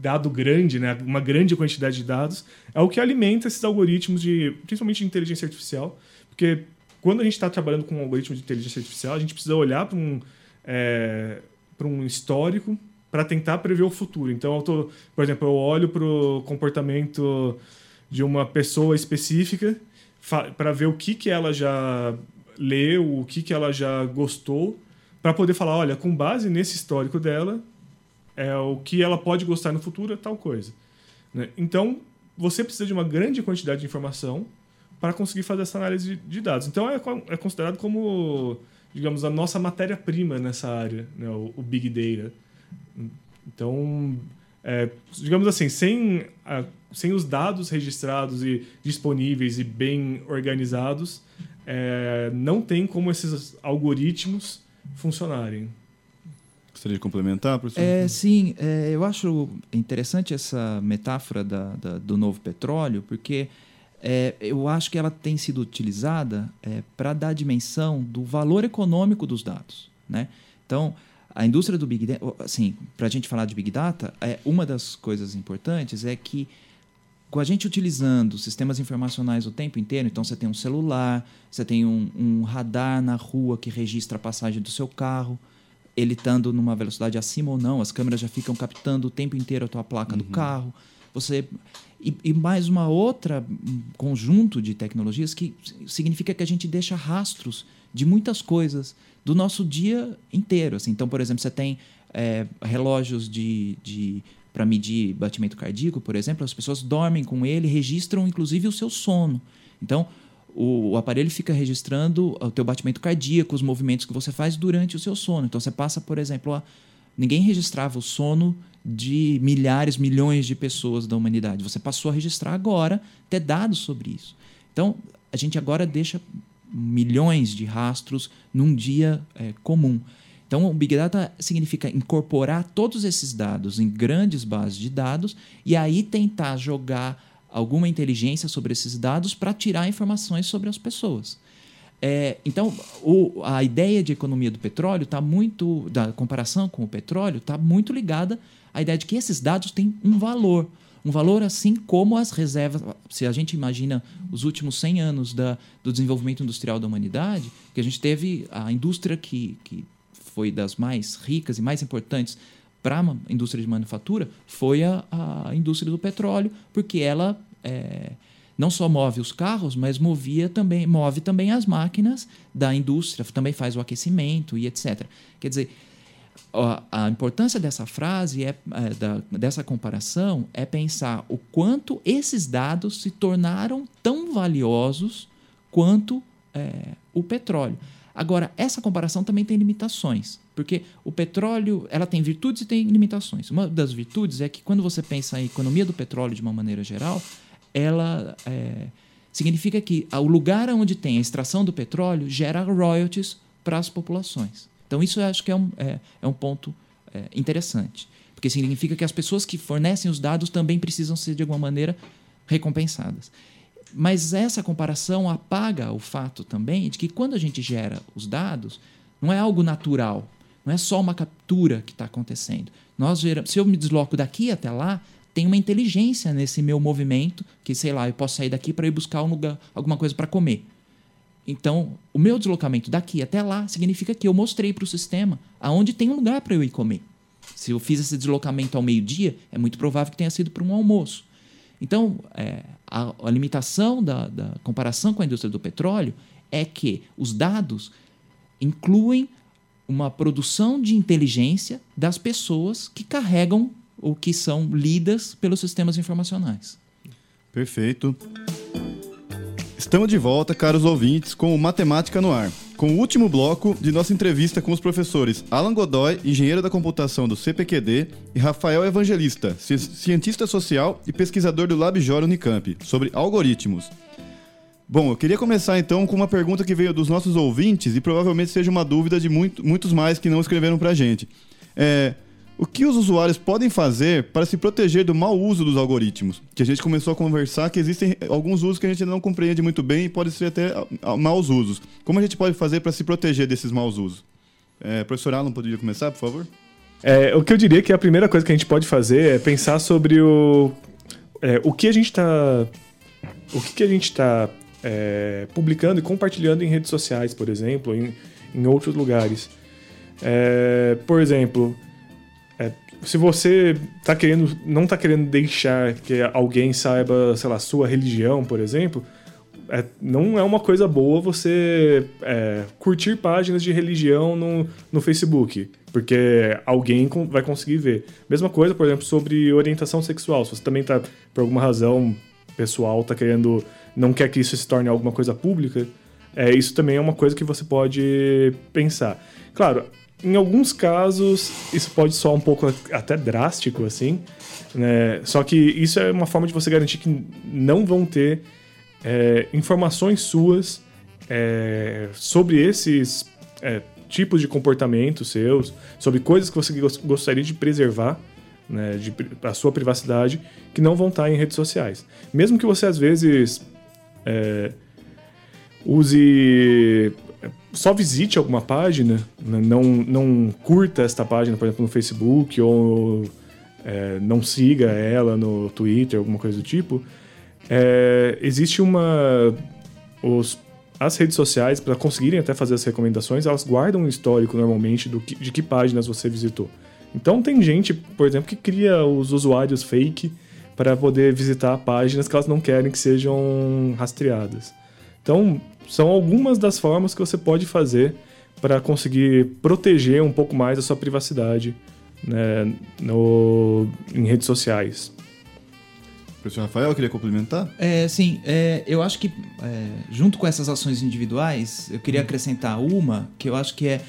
dado grande, né, uma grande quantidade de dados, é o que alimenta esses algoritmos de, principalmente de inteligência artificial, porque quando a gente está trabalhando com um algoritmo de inteligência artificial, a gente precisa olhar para um, é, para um histórico para tentar prever o futuro. Então, tô, por exemplo, eu olho para o comportamento de uma pessoa específica para ver o que, que ela já leu, o que, que ela já gostou, para poder falar, olha, com base nesse histórico dela, é o que ela pode gostar no futuro é tal coisa. Né? Então, você precisa de uma grande quantidade de informação para conseguir fazer essa análise de, dados. Então, é, é, considerado como, digamos, a nossa matéria-prima nessa área, né? o, o Big Data. Então, é, digamos assim, sem, a, sem os dados registrados e disponíveis e bem organizados, é, não tem como esses algoritmos funcionarem. Gostaria de complementar, professor? É, sim, é, eu acho interessante essa metáfora da, da do novo petróleo, porque é, eu acho que ela tem sido utilizada é, para dar dimensão do valor econômico dos dados. Né? Então, a indústria do Big Data, assim, para a gente falar de Big Data, é, uma das coisas importantes é que com a gente utilizando sistemas informacionais o tempo inteiro, então você tem um celular, você tem um, um radar na rua que registra a passagem do seu carro, ele estando numa velocidade acima ou não, as câmeras já ficam captando o tempo inteiro a tua placa uhum. do carro. Você e, e, mais uma outra conjunto de tecnologias que significa que a gente deixa rastros de muitas coisas do nosso dia inteiro. Assim. Então, por exemplo, você tem é, relógios de, de para medir batimento cardíaco, por exemplo, as pessoas dormem com ele, registram inclusive o seu sono. Então, o, o, aparelho fica registrando o teu batimento cardíaco, os movimentos que você faz durante o seu sono. Então, você passa, por exemplo, a, ninguém registrava o sono de milhares, milhões de pessoas da humanidade. Você passou a registrar agora, ter dados sobre isso. Então, a gente agora deixa milhões de rastros num dia é, comum. Então, o Big Data significa incorporar todos esses dados em grandes bases de dados e aí tentar jogar alguma inteligência sobre esses dados para tirar informações sobre as pessoas. É, então, o, a ideia de economia do petróleo está muito, da comparação com o petróleo, está muito ligada à ideia de que esses dados têm um valor. Um valor assim como as reservas. Se a gente imagina os últimos 100 anos da, do desenvolvimento industrial da humanidade, que a gente teve a indústria que, que foi das mais ricas e mais importantes para a indústria de manufatura foi a, a indústria do petróleo, porque ela é, não só move os carros, mas movia também, move também as máquinas da indústria, também faz o aquecimento e etc. Quer dizer, a, importância dessa frase, é, é, da, dessa comparação, é pensar o quanto esses dados se tornaram tão valiosos quanto é, o petróleo. Agora, essa comparação também tem limitações, porque o petróleo ela tem virtudes e tem limitações. Uma das virtudes é que quando você pensa em economia do petróleo de uma maneira geral, ela é, significa que o lugar onde tem a extração do petróleo gera royalties para as populações. Então, isso eu acho que é um, é, é um ponto é, interessante, porque significa que as pessoas que fornecem os dados também precisam ser, de alguma maneira, recompensadas. Mas essa comparação apaga o fato também de que quando a gente gera os dados, não é algo natural, não é só uma captura que está acontecendo. Nós geramos, se eu me desloco daqui até lá, tem uma inteligência nesse meu movimento, que sei lá, eu posso sair daqui para ir buscar um lugar, alguma coisa para comer. Então, o meu deslocamento daqui até lá significa que eu mostrei para o sistema aonde tem um lugar para eu ir comer. Se eu fiz esse deslocamento ao meio-dia, é muito provável que tenha sido para um almoço. Então, é, a, a, limitação da, da comparação com a indústria do petróleo é que os dados incluem uma produção de inteligência das pessoas que carregam ou que são lidas pelos sistemas informacionais. Perfeito. Estamos de volta, caros ouvintes, com o Matemática no Ar, com o último bloco de nossa entrevista com os professores Alan Godoy, engenheiro da computação do CPQD, e Rafael Evangelista, cientista social e pesquisador do LabJOR Unicamp, sobre algoritmos. Bom, eu queria começar então com uma pergunta que veio dos nossos ouvintes e provavelmente seja uma dúvida de muito, muitos mais que não escreveram para a gente. É, o que os usuários podem fazer para se proteger do mau uso dos algoritmos? Que a gente começou a conversar que existem alguns usos que a gente não compreende muito bem e pode ser até maus usos. Como a gente pode fazer para se proteger desses maus usos? É, professor Alan, poderia começar, por favor? É, o que eu diria que a primeira coisa que a gente pode fazer é pensar sobre o, é, o que a gente está o que, que a gente está é, publicando e compartilhando em redes sociais, por exemplo, em, em outros lugares. É, por exemplo, se você tá querendo, não está querendo deixar que alguém saiba, sei lá, sua religião, por exemplo, é, não é uma coisa boa você é, curtir páginas de religião no, no Facebook, porque alguém vai conseguir ver. Mesma coisa, por exemplo, sobre orientação sexual. Se você também tá, por alguma razão pessoal, tá querendo, não quer que isso se torne alguma coisa pública, é, isso também é uma coisa que você pode pensar. Claro, em alguns casos, isso pode soar um pouco até drástico, assim, né? Só que isso é uma forma de você garantir que não vão ter é, informações suas é, sobre esses é, tipos de comportamento seus, sobre coisas que você gostaria de preservar, né, de, a sua privacidade, que não vão estar em redes sociais. Mesmo que você, às vezes, é, use só visite alguma página, né? não, não curta esta página, por exemplo, no Facebook, ou é, não siga ela no Twitter, alguma coisa do tipo, é, existe uma. Os, as redes sociais, para conseguirem até fazer as recomendações, elas guardam um histórico normalmente do que, de que páginas você visitou. Então tem gente, por exemplo, que cria os usuários fake para poder visitar páginas que elas não querem que sejam rastreadas. Então, são algumas das formas que você pode fazer para conseguir proteger um pouco mais a sua privacidade né, no, em redes sociais. Professor Rafael, queria complementar? É, sim, é, eu acho que é, junto com essas ações individuais, eu queria acrescentar uma que eu acho que é,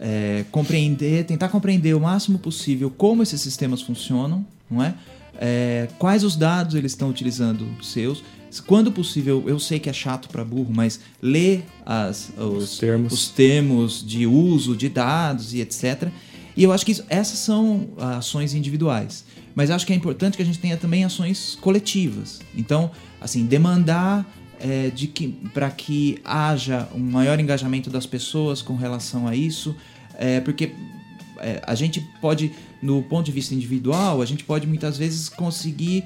é, compreender, tentar compreender o máximo possível como esses sistemas funcionam, não é? é quais os dados eles estão utilizando seus. Quando possível, eu sei que é chato para burro, mas ler as, os, os, termos. os termos de uso de dados e etc. E eu acho que isso, essas são ações individuais. Mas acho que é importante que a gente tenha também ações coletivas. Então, assim, demandar é, de que para que haja um maior engajamento das pessoas com relação a isso, é, porque é, a gente pode, no ponto de vista individual, a gente pode muitas vezes conseguir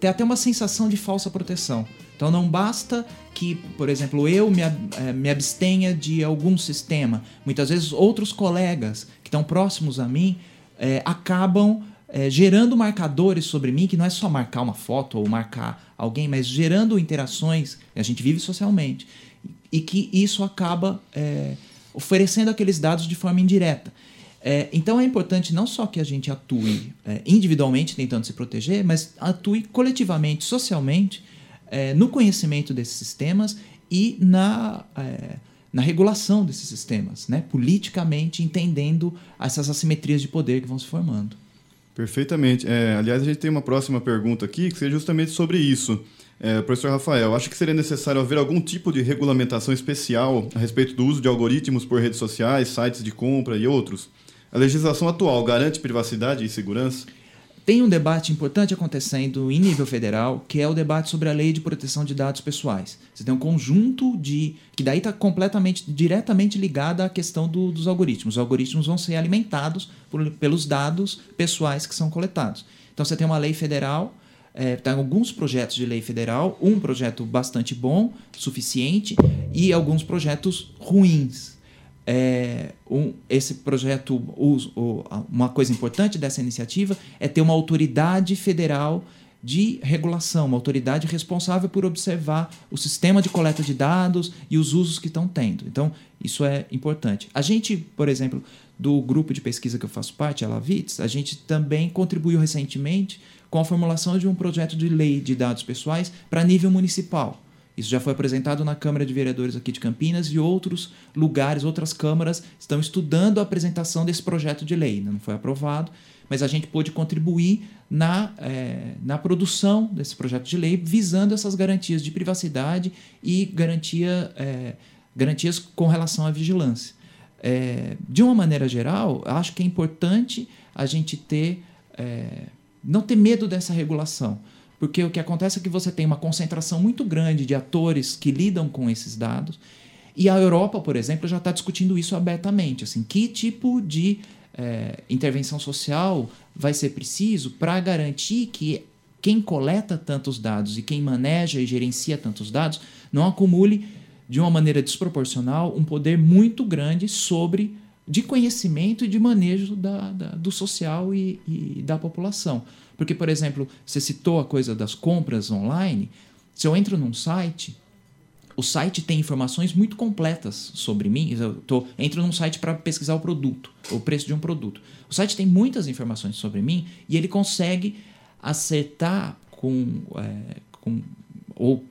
ter até uma sensação de falsa proteção. Então não basta que, por exemplo, eu me, é, me abstenha de algum sistema. Muitas vezes outros colegas que estão próximos a mim é, acabam é, gerando marcadores sobre mim, que não é só marcar uma foto ou marcar alguém, mas gerando interações, a gente vive socialmente, e que isso acaba é, oferecendo aqueles dados de forma indireta. É, então é importante não só que a gente atue é, individualmente tentando se proteger, mas atue coletivamente, socialmente, é, no conhecimento desses sistemas e na, é, na regulação desses sistemas, né? politicamente entendendo essas assimetrias de poder que vão se formando. Perfeitamente. É, aliás, a gente tem uma próxima pergunta aqui que seria justamente sobre isso. É, professor Rafael, acha que seria necessário haver algum tipo de regulamentação especial a respeito do uso de algoritmos por redes sociais, sites de compra e outros? A legislação atual garante privacidade e segurança? Tem um debate importante acontecendo em nível federal, que é o debate sobre a lei de proteção de dados pessoais. Você tem um conjunto de. que daí está completamente, diretamente ligado à questão do, dos algoritmos. Os algoritmos vão ser alimentados por, pelos dados pessoais que são coletados. Então você tem uma lei federal é, tem alguns projetos de lei federal, um projeto bastante bom, suficiente, e alguns projetos ruins é, um, esse projeto, uma coisa importante dessa iniciativa é ter uma autoridade federal de regulação, uma autoridade responsável por observar o sistema de coleta de dados e os usos que estão tendo. Então, isso é importante. A gente, por exemplo, do grupo de pesquisa que eu faço parte, a Lavitz, a gente também contribuiu recentemente com a formulação de um projeto de lei de dados pessoais para nível municipal. Isso já foi apresentado na Câmara de Vereadores aqui de Campinas e outros lugares, outras câmaras estão estudando a apresentação desse projeto de lei. Não foi aprovado, mas a gente pôde contribuir na, é, na produção desse projeto de lei, visando essas garantias de privacidade e garantia, é, garantias com relação à vigilância. É, de uma maneira geral, acho que é importante a gente ter não ter medo dessa regulação porque o que acontece é que você tem uma concentração muito grande de atores que lidam com esses dados. E a Europa, por exemplo, já está discutindo isso abertamente. Assim, que tipo de é, intervenção social vai ser preciso para garantir que quem coleta tantos dados e quem maneja e gerencia tantos dados não acumule de uma maneira desproporcional um poder muito grande sobre de conhecimento e de manejo da, da do social e, e da população. Porque, por exemplo, você citou a coisa das compras online. Se eu entro num site, o site tem informações muito completas sobre mim. Eu tô, entro num site para pesquisar o produto, o preço de um produto. O site tem muitas informações sobre mim e ele consegue acertar com, é, com ou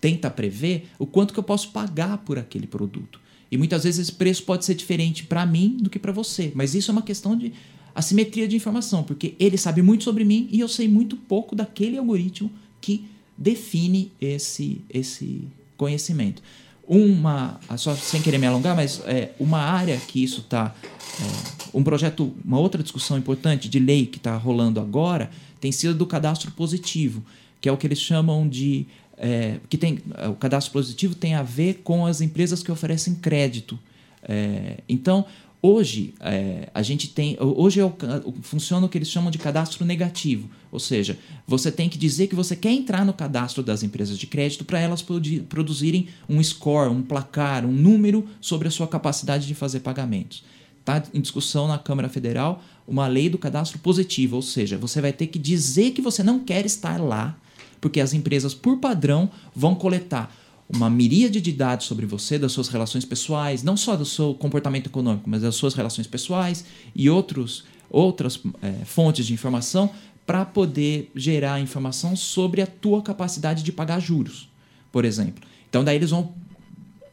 tenta prever o quanto que eu posso pagar por aquele produto. E muitas vezes esse preço pode ser diferente para mim do que para você. Mas isso é uma questão de assimetria de informação, porque ele sabe muito sobre mim e eu sei muito pouco daquele algoritmo que define esse, esse conhecimento. Uma, só sem querer me alongar, mas é, uma área que isso está. É, um projeto, uma outra discussão importante de lei que está rolando agora tem sido do cadastro positivo, que é o que eles chamam de. É, que tem, o cadastro positivo tem a ver com as empresas que oferecem crédito. É, então, Hoje, é, a gente tem. Hoje é o, funciona o que eles chamam de cadastro negativo. Ou seja, você tem que dizer que você quer entrar no cadastro das empresas de crédito para elas produzirem um score, um placar, um número sobre a sua capacidade de fazer pagamentos. Está em discussão na Câmara Federal uma lei do cadastro positivo, ou seja, você vai ter que dizer que você não quer estar lá, porque as empresas, por padrão, vão coletar uma miríade de dados sobre você, das suas relações pessoais, não só do seu comportamento econômico, mas das suas relações pessoais e outros outras é, fontes de informação para poder gerar informação sobre a tua capacidade de pagar juros, por exemplo. Então, daí eles vão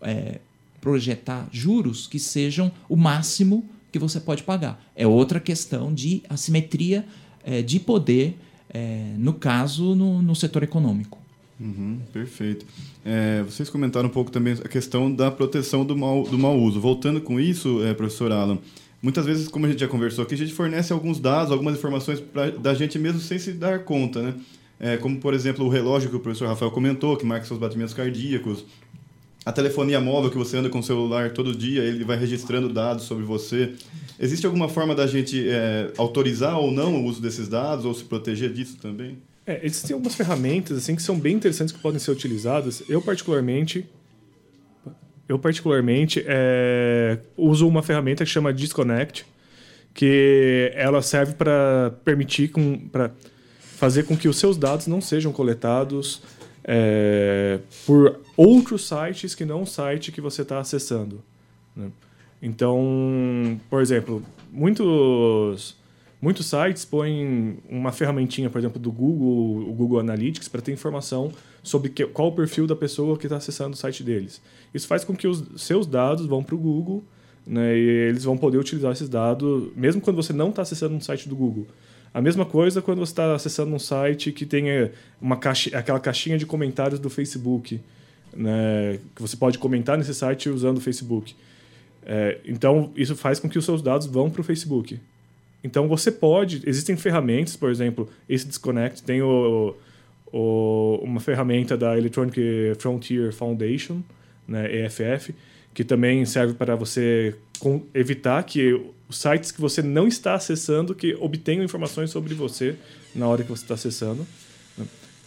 é, projetar juros que sejam o máximo que você pode pagar. É outra questão de assimetria é, de poder, é, no caso, no, no setor econômico. Uhum, perfeito. É, vocês comentaram um pouco também a questão da proteção do mau, do mau uso. Voltando com isso, é, professor Alan, muitas vezes, como a gente já conversou aqui, a gente fornece alguns dados, algumas informações pra, da gente mesmo sem se dar conta, né? É, como, por exemplo, o relógio que o professor Rafael comentou, que marca seus batimentos cardíacos, a telefonia móvel que você anda com o celular todo dia, ele vai registrando dados sobre você. Existe alguma forma da gente é, autorizar ou não o uso desses dados ou se proteger disso também? É, existem algumas ferramentas assim que são bem interessantes que podem ser utilizadas. Eu particularmente, eu particularmente é, uso uma ferramenta que chama Disconnect, que ela serve para permitir para fazer com que os seus dados não sejam coletados é, por outros sites que não o site que você está acessando. Né? Então, por exemplo, muitos, muitos sites põem uma ferramentinha, por exemplo, do Google, o Google Analytics, para ter informação sobre que, qual o perfil da pessoa que está acessando o site deles. Isso faz com que os seus dados vão para o Google né, e eles vão poder utilizar esses dados, mesmo quando você não está acessando um site do Google. A mesma coisa quando você está acessando um site que tem uma caixa, aquela caixinha de comentários do Facebook, né, que você pode comentar nesse site usando o Facebook. É, então, isso faz com que os seus dados vão para o Facebook. Então, você pode... Existem ferramentas, por exemplo, esse Disconnect tem o, o, uma ferramenta da Electronic Frontier Foundation, né, EFF, que também serve para você evitar que os sites que você não está acessando que obtenham informações sobre você na hora que você está acessando. Né?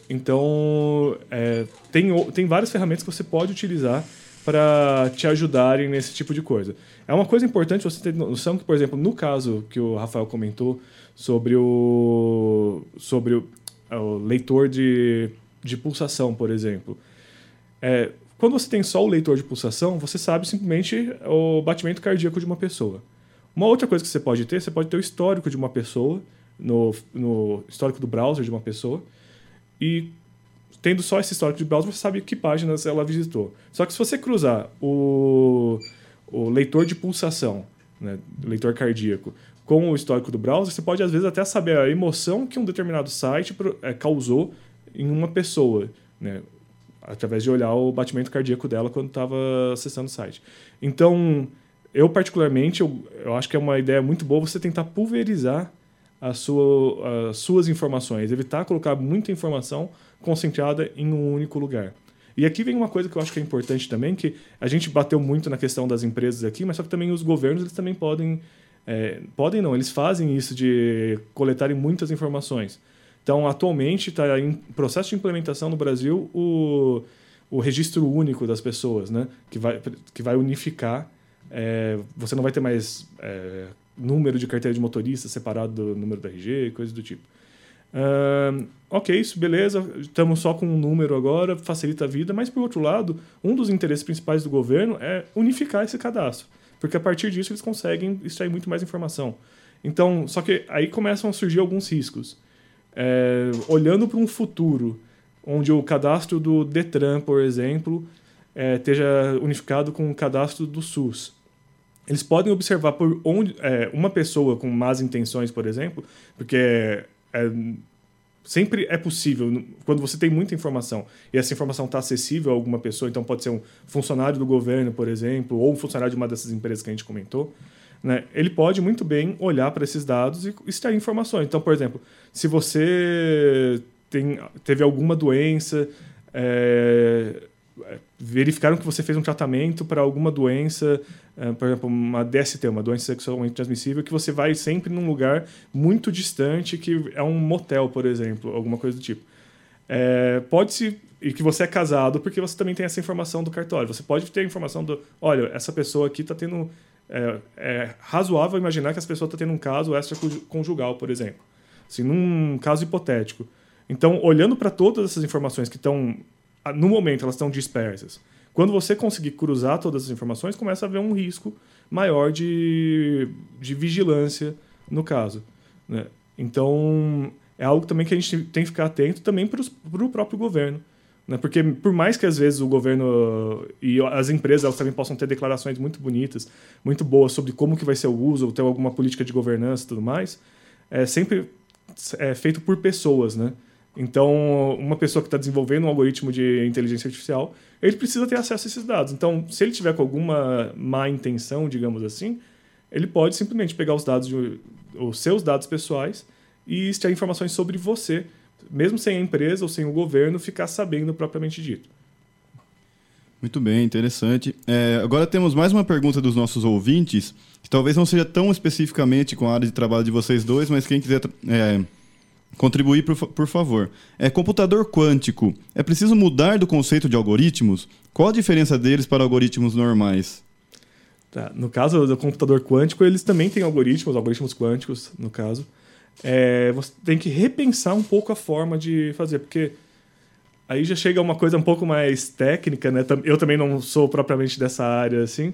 Então, é, tem, tem várias ferramentas que você pode utilizar para te ajudarem nesse tipo de coisa. É uma coisa importante você ter noção que, por exemplo, no caso que o Rafael comentou sobre o, sobre o, o leitor de, de pulsação, por exemplo. É, quando você tem só o leitor de pulsação, você sabe simplesmente o batimento cardíaco de uma pessoa. Uma outra coisa que você pode ter, você pode ter o histórico de uma pessoa, no, no histórico do browser de uma pessoa, e tendo só esse histórico de browser, você sabe que páginas ela visitou. Só que se você cruzar o, o leitor de pulsação, né, leitor cardíaco, com o histórico do browser, você pode às vezes até saber a emoção que um determinado site é, causou em uma pessoa, né, através de olhar o batimento cardíaco dela quando estava acessando o site. Então, eu particularmente, eu, eu acho que é uma ideia muito boa você tentar pulverizar sua, as suas informações, evitar colocar muita informação concentrada em um único lugar. E aqui vem uma coisa que eu acho que é importante também, que a gente bateu muito na questão das empresas aqui, mas só que também os governos eles também podem, é, podem não, eles fazem isso de coletarem muitas informações. Então, atualmente está em processo de implementação no Brasil o, o registro único das pessoas, né? que, vai, que vai unificar é, você não vai ter mais é, número de carteira de motorista separado do número da RG, coisas do tipo. Uh, ok, isso, beleza, estamos só com um número agora, facilita a vida, mas por outro lado, um dos interesses principais do governo é unificar esse cadastro, porque a partir disso eles conseguem extrair muito mais informação. Então, só que aí começam a surgir alguns riscos. É, olhando para um futuro onde o cadastro do Detran, por exemplo, é, esteja unificado com o cadastro do SUS. Eles podem observar por onde é, uma pessoa com más intenções, por exemplo, porque é, sempre é possível, quando você tem muita informação e essa informação está acessível a alguma pessoa, então pode ser um funcionário do governo, por exemplo, ou um funcionário de uma dessas empresas que a gente comentou, né, ele pode muito bem olhar para esses dados e extrair informações. Então, por exemplo, se você tem, teve alguma doença, é, verificaram que você fez um tratamento para alguma doença, uh, por exemplo, uma DST, uma doença sexualmente transmissível, que você vai sempre num lugar muito distante, que é um motel, por exemplo, alguma coisa do tipo. É, pode-se. E que você é casado, porque você também tem essa informação do cartório. Você pode ter a informação do. Olha, essa pessoa aqui está tendo. É, é, razoável imaginar que essa pessoa está tendo um caso extraconjugal, por exemplo. Assim, num caso hipotético. Então, olhando para todas essas informações que estão no momento elas estão dispersas. Quando você conseguir cruzar todas as informações, começa a haver um risco maior de, de vigilância no caso. Né? Então, é algo também que a gente tem que ficar atento também para o próprio governo. Né? Porque, por mais que às vezes o governo e as empresas elas também possam ter declarações muito bonitas, muito boas sobre como que vai ser o uso, ou ter alguma política de governança e tudo mais, é sempre é feito por pessoas, né? Então, uma pessoa que está desenvolvendo um algoritmo de inteligência artificial, ele precisa ter acesso a esses dados. Então, se ele tiver com alguma má intenção, digamos assim, ele pode simplesmente pegar os dados, de, os seus dados pessoais e extrair informações sobre você, mesmo sem a empresa ou sem o governo ficar sabendo propriamente dito. Muito bem, interessante. É, agora temos mais uma pergunta dos nossos ouvintes, que talvez não seja tão especificamente com a área de trabalho de vocês dois, mas quem quiser é, contribuir, por, por, favor. É computador quântico. É preciso mudar do conceito de algoritmos? Qual a diferença deles para algoritmos normais? Tá. No caso do computador quântico, eles também têm algoritmos, algoritmos quânticos, no caso. É, você tem que repensar um pouco a forma de fazer, porque aí já chega uma coisa um pouco mais técnica, né? Eu também não sou propriamente dessa área, assim,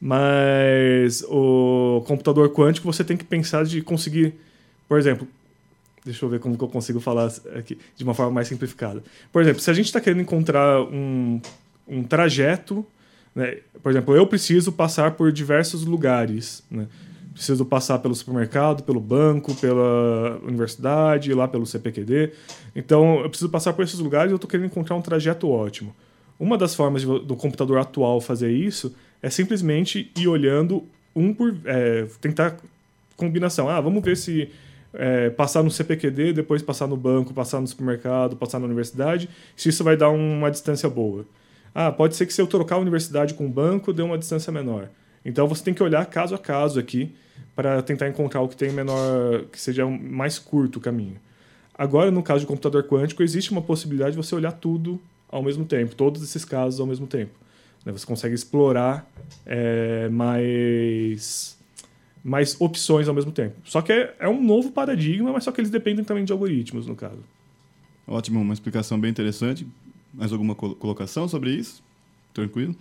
mas o computador quântico você tem que pensar de conseguir, por exemplo, deixa eu ver como que eu consigo falar aqui de uma forma mais simplificada. Por exemplo, se a gente está querendo encontrar um, um trajeto, né? por exemplo, eu preciso passar por diversos lugares, né? preciso passar pelo supermercado, pelo banco, pela universidade, lá pelo CPQD. Então, eu preciso passar por esses lugares e eu estou querendo encontrar um trajeto ótimo. Uma das formas de, do computador atual fazer isso é simplesmente ir olhando um por. É, tentar combinação. Ah, vamos ver se é, passar no CPQD, depois passar no banco, passar no supermercado, passar na universidade, se isso vai dar uma distância boa. Ah, pode ser que se eu trocar a universidade com o banco, dê uma distância menor. Então você tem que olhar caso a caso aqui para tentar encontrar o que tem menor, que seja mais curto o caminho. Agora, no caso de computador quântico, existe uma possibilidade de você olhar tudo ao mesmo tempo, todos esses casos ao mesmo tempo. Né? Você consegue explorar é, mais, mais opções ao mesmo tempo. Só que é, é um novo paradigma, mas só que eles dependem também de algoritmos, no caso. Ótimo, uma explicação bem interessante. Mais alguma colocação sobre isso? Tranquilo?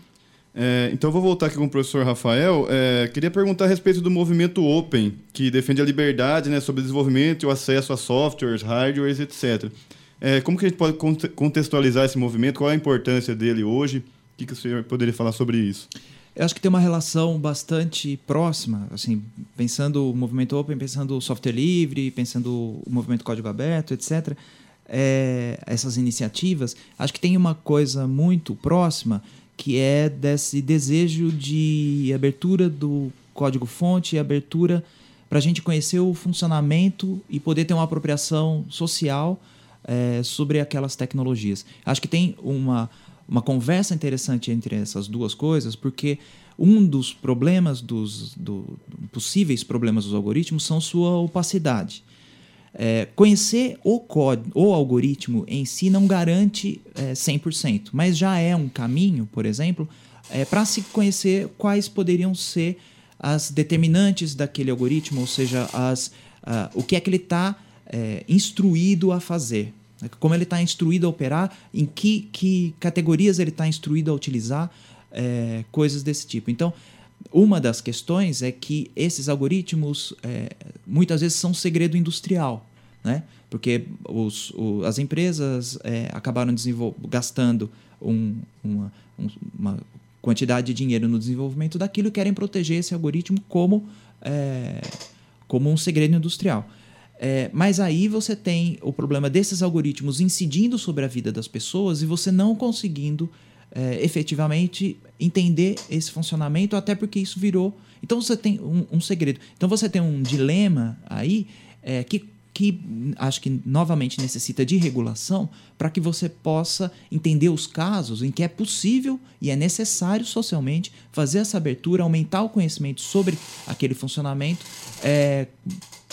É, então, vou voltar aqui com o professor Rafael. É, queria perguntar a respeito do movimento Open, que defende a liberdade né, sobre desenvolvimento e o acesso a softwares, hardwares, etc. É, como que a gente pode contextualizar esse movimento? Qual é a importância dele hoje? O que, que o senhor poderia falar sobre isso? Eu acho que tem uma relação bastante próxima, assim, pensando o movimento Open, pensando o software livre, pensando o movimento código aberto, etc. É, essas iniciativas, acho que tem uma coisa muito próxima que é desse desejo de abertura do código-fonte abertura para a gente conhecer o funcionamento e poder ter uma apropriação social é, sobre aquelas tecnologias. Acho que tem uma, uma conversa interessante entre essas duas coisas, porque um dos problemas dos do, possíveis problemas dos algoritmos são sua opacidade. É, conhecer o código, o algoritmo em si não garante é, 100%, mas já é um caminho, por exemplo, é, para se conhecer quais poderiam ser as determinantes daquele algoritmo, ou seja, as, uh, o que é que ele está é, instruído a fazer, como ele está instruído a operar, em que, que categorias ele está instruído a utilizar, é, coisas desse tipo. Então, uma das questões é que esses algoritmos é, muitas vezes são segredo industrial, né? porque os, o, as empresas é, acabaram gastando um, uma, um, uma, quantidade de dinheiro no desenvolvimento daquilo e querem proteger esse algoritmo como, é, como um segredo industrial. É, mas aí você tem o problema desses algoritmos incidindo sobre a vida das pessoas e você não conseguindo é, efetivamente entender esse funcionamento, até porque isso virou. Então você tem um, um segredo. Então você tem um dilema aí é, que, que acho que novamente necessita de regulação para que você possa entender os casos em que é possível e é necessário socialmente fazer essa abertura, aumentar o conhecimento sobre aquele funcionamento, é,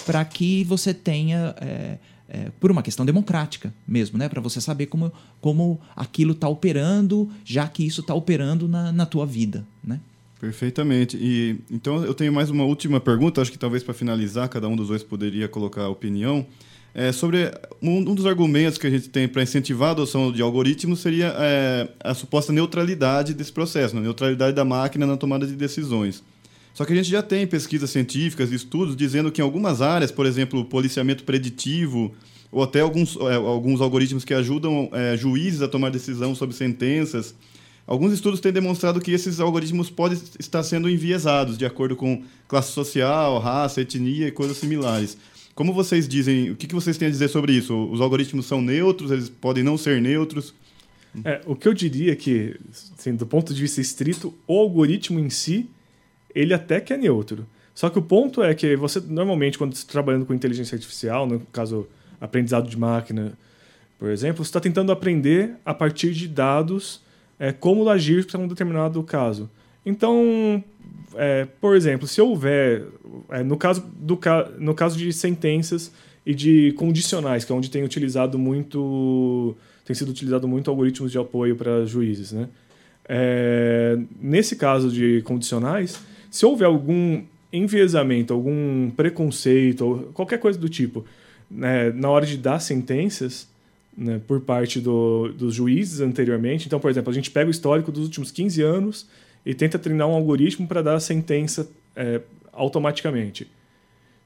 para que você tenha. É, é, por uma questão democrática mesmo, né? Para você saber como, como aquilo está operando, já que isso está operando na, na tua vida, né? Perfeitamente. E então eu tenho mais uma última pergunta, acho que talvez para finalizar, cada um dos dois poderia colocar a opinião. É, sobre um, um, dos argumentos que a gente tem para incentivar a adoção de algoritmos seria é, a suposta neutralidade desse processo, a né? neutralidade da máquina na tomada de decisões. Só que a gente já tem pesquisas científicas, estudos dizendo que em algumas áreas, por exemplo, policiamento preditivo, ou até alguns, é, alguns algoritmos que ajudam é, juízes a tomar decisão sobre sentenças, alguns estudos têm demonstrado que esses algoritmos podem estar sendo enviesados de acordo com classe social, raça, etnia e coisas similares. Como vocês dizem, o que vocês têm a dizer sobre isso? Os algoritmos são neutros, eles podem não ser neutros? É, o que eu diria é que, assim, do ponto de vista estrito, o algoritmo em si, ele até que é neutro. Só que o ponto é que você, normalmente, quando está trabalhando com inteligência artificial, no caso, aprendizado de máquina, por exemplo, você está tentando aprender a partir de dados é, como agir para um determinado caso. Então, é, por exemplo, se houver, é, no, caso do, no caso de sentenças e de condicionais, que é onde tem utilizado muito, tem sido utilizado muito algoritmos de apoio para juízes, né? É, nesse caso de condicionais, se houver algum enviesamento, algum preconceito, ou qualquer coisa do tipo, né, na hora de dar sentenças, né, por parte do, dos juízes anteriormente. Então, por exemplo, a gente pega o histórico dos últimos 15 anos e tenta treinar um algoritmo para dar a sentença é, automaticamente.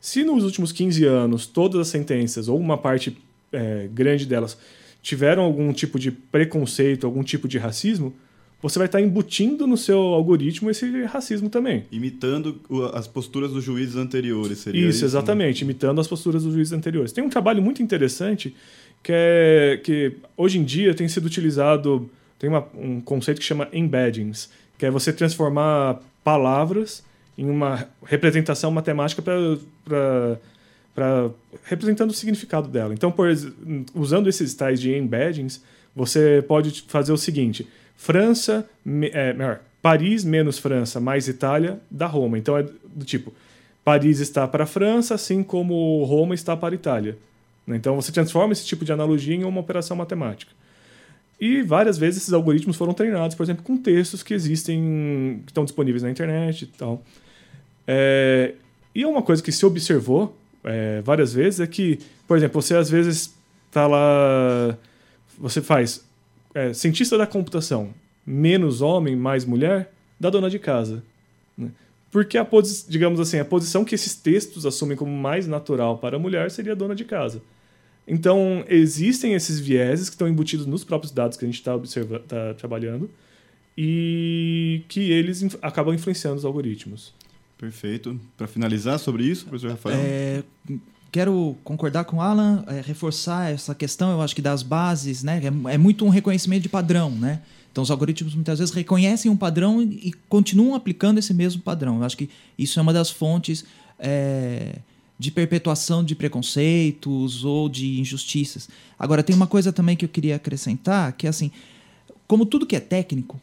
Se nos últimos 15 anos todas as sentenças, ou uma parte é, grande delas, tiveram algum tipo de preconceito, algum tipo de racismo, você vai estar embutindo no seu algoritmo esse racismo também. Imitando as posturas dos juízes anteriores, seria isso? Isso, exatamente, imitando as posturas dos juízes anteriores. Tem um trabalho muito interessante que é que hoje em dia tem sido utilizado, tem uma, um conceito que chama embeddings, que é você transformar palavras em uma representação matemática para representando o significado dela. Então, por, usando esses tais de embeddings, você pode fazer o seguinte: França, é, melhor, Paris menos França mais Itália dá Roma. Então é do tipo Paris está para a França, assim como Roma está para a Itália. Então você transforma esse tipo de analogia em uma operação matemática. E várias vezes esses algoritmos foram treinados, por exemplo, com textos que existem, que estão disponíveis na internet e tal. É, e uma coisa que se observou é, várias vezes é que, por exemplo, você às vezes está lá, você faz é, cientista da computação menos homem, mais mulher, da dona de casa. Né? Porque a digamos assim, a posição que esses textos assumem como mais natural para a mulher seria a dona de casa. Então, existem esses vieses que estão embutidos nos próprios dados que a gente está tá trabalhando e que eles inf acabam influenciando os algoritmos. Perfeito. Para finalizar sobre isso, professor Rafael? É, quero concordar com o Alan, é, reforçar essa questão, eu acho que das bases, né? É, é, muito um reconhecimento de padrão, né? Então, os algoritmos muitas vezes reconhecem um padrão e, e continuam aplicando esse mesmo padrão. Eu acho que isso é uma das fontes é, de perpetuação de preconceitos ou de injustiças. Agora, tem uma coisa também que eu queria acrescentar, que é assim, como tudo que é técnico,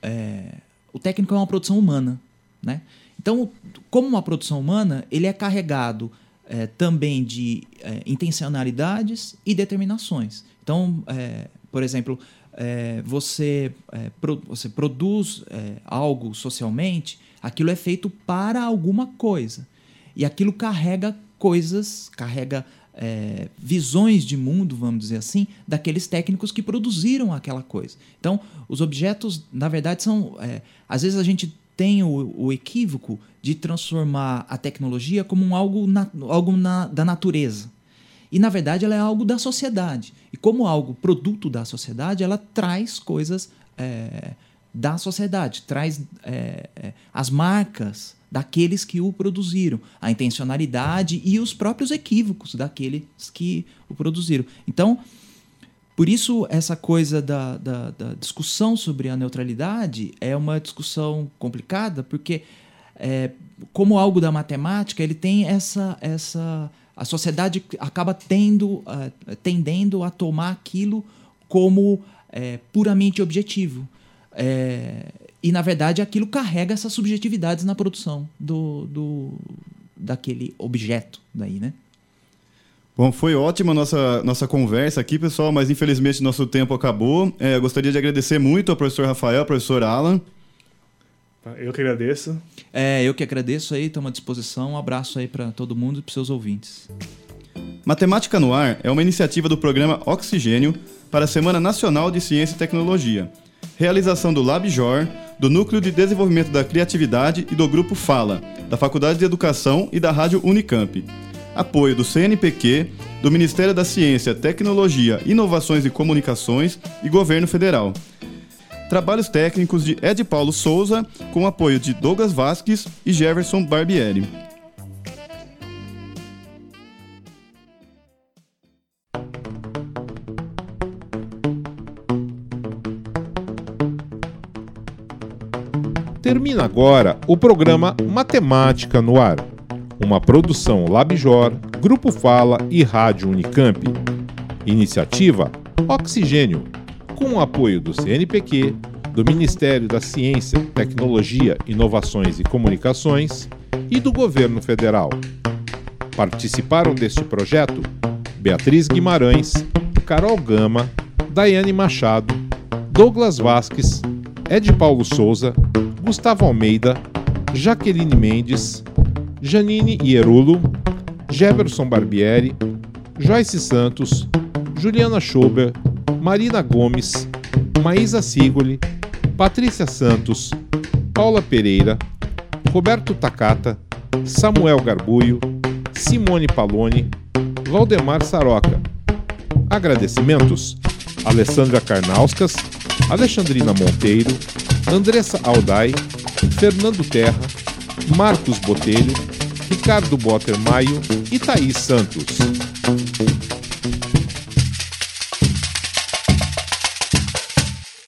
é, o técnico é uma produção humana, né? Então, como uma produção humana, ele é carregado é, também de é, intencionalidades e determinações. Então, é, por exemplo, é, você, é, pro, você produz algo socialmente, aquilo é feito para alguma coisa. E aquilo carrega coisas, carrega é, visões de mundo, vamos dizer assim, daqueles técnicos que produziram aquela coisa. Então, os objetos, na verdade, são. É, às vezes a gente tem o, o, equívoco de transformar a tecnologia como um algo, na, algo na, da natureza. E, na verdade, ela é algo da sociedade. E, como algo produto da sociedade, ela traz coisas é, da sociedade, traz é, é, as marcas daqueles que o produziram, a intencionalidade e os próprios equívocos daqueles que o produziram. Então, por isso, essa coisa da, da, da discussão sobre a neutralidade é uma discussão complicada, porque, é, como algo da matemática, ele tem essa. essa a sociedade acaba tendo, uh, tendendo a tomar aquilo como é, puramente objetivo. É, e, na verdade, aquilo carrega essas subjetividades na produção do, do, daquele objeto daí, né? Bom, foi ótima a nossa, nossa conversa aqui, pessoal, mas infelizmente nosso tempo acabou. É, eu gostaria de agradecer muito ao professor Rafael, ao professor Alan. Eu que agradeço. É, eu que agradeço aí, estamos à disposição. Um abraço aí para todo mundo e para seus ouvintes. Matemática no Ar é uma iniciativa do programa Oxigênio para a Semana Nacional de Ciência e Tecnologia Realização do LabJor, do Núcleo de Desenvolvimento da Criatividade e do Grupo Fala, da Faculdade de Educação e da Rádio Unicamp. Apoio do CNPq, do Ministério da Ciência, Tecnologia, Inovações e Comunicações e Governo Federal. Trabalhos técnicos de Ed Paulo Souza, com apoio de Douglas Vasques e Jefferson Barbieri. Termina agora o programa Matemática no Ar, uma produção Labjor, Grupo Fala e Rádio Unicamp. Iniciativa Oxigênio, com o apoio do CNPq, do Ministério da Ciência, Tecnologia, Inovações e Comunicações e do Governo Federal. Participaram deste projeto Beatriz Guimarães, Carol Gama, Daiane Machado, Douglas Vasques, Ed Paulo Souza, Gustavo Almeida, Jaqueline Mendes, Janine Ierulo, Jefferson Barbieri, Joyce Santos, Juliana Schober, Marina Gomes, Maísa Sigoli, Patrícia Santos, Paula Pereira, Roberto Takata, Samuel Garbuio, Simone Paloni, Valdemar Saroca. Agradecimentos: Alessandra Karnauskas, Alexandrina Monteiro, Andressa Aldai, Fernando Terra, Marcos Botelho, Ricardo Botter Maio e Thaís Santos.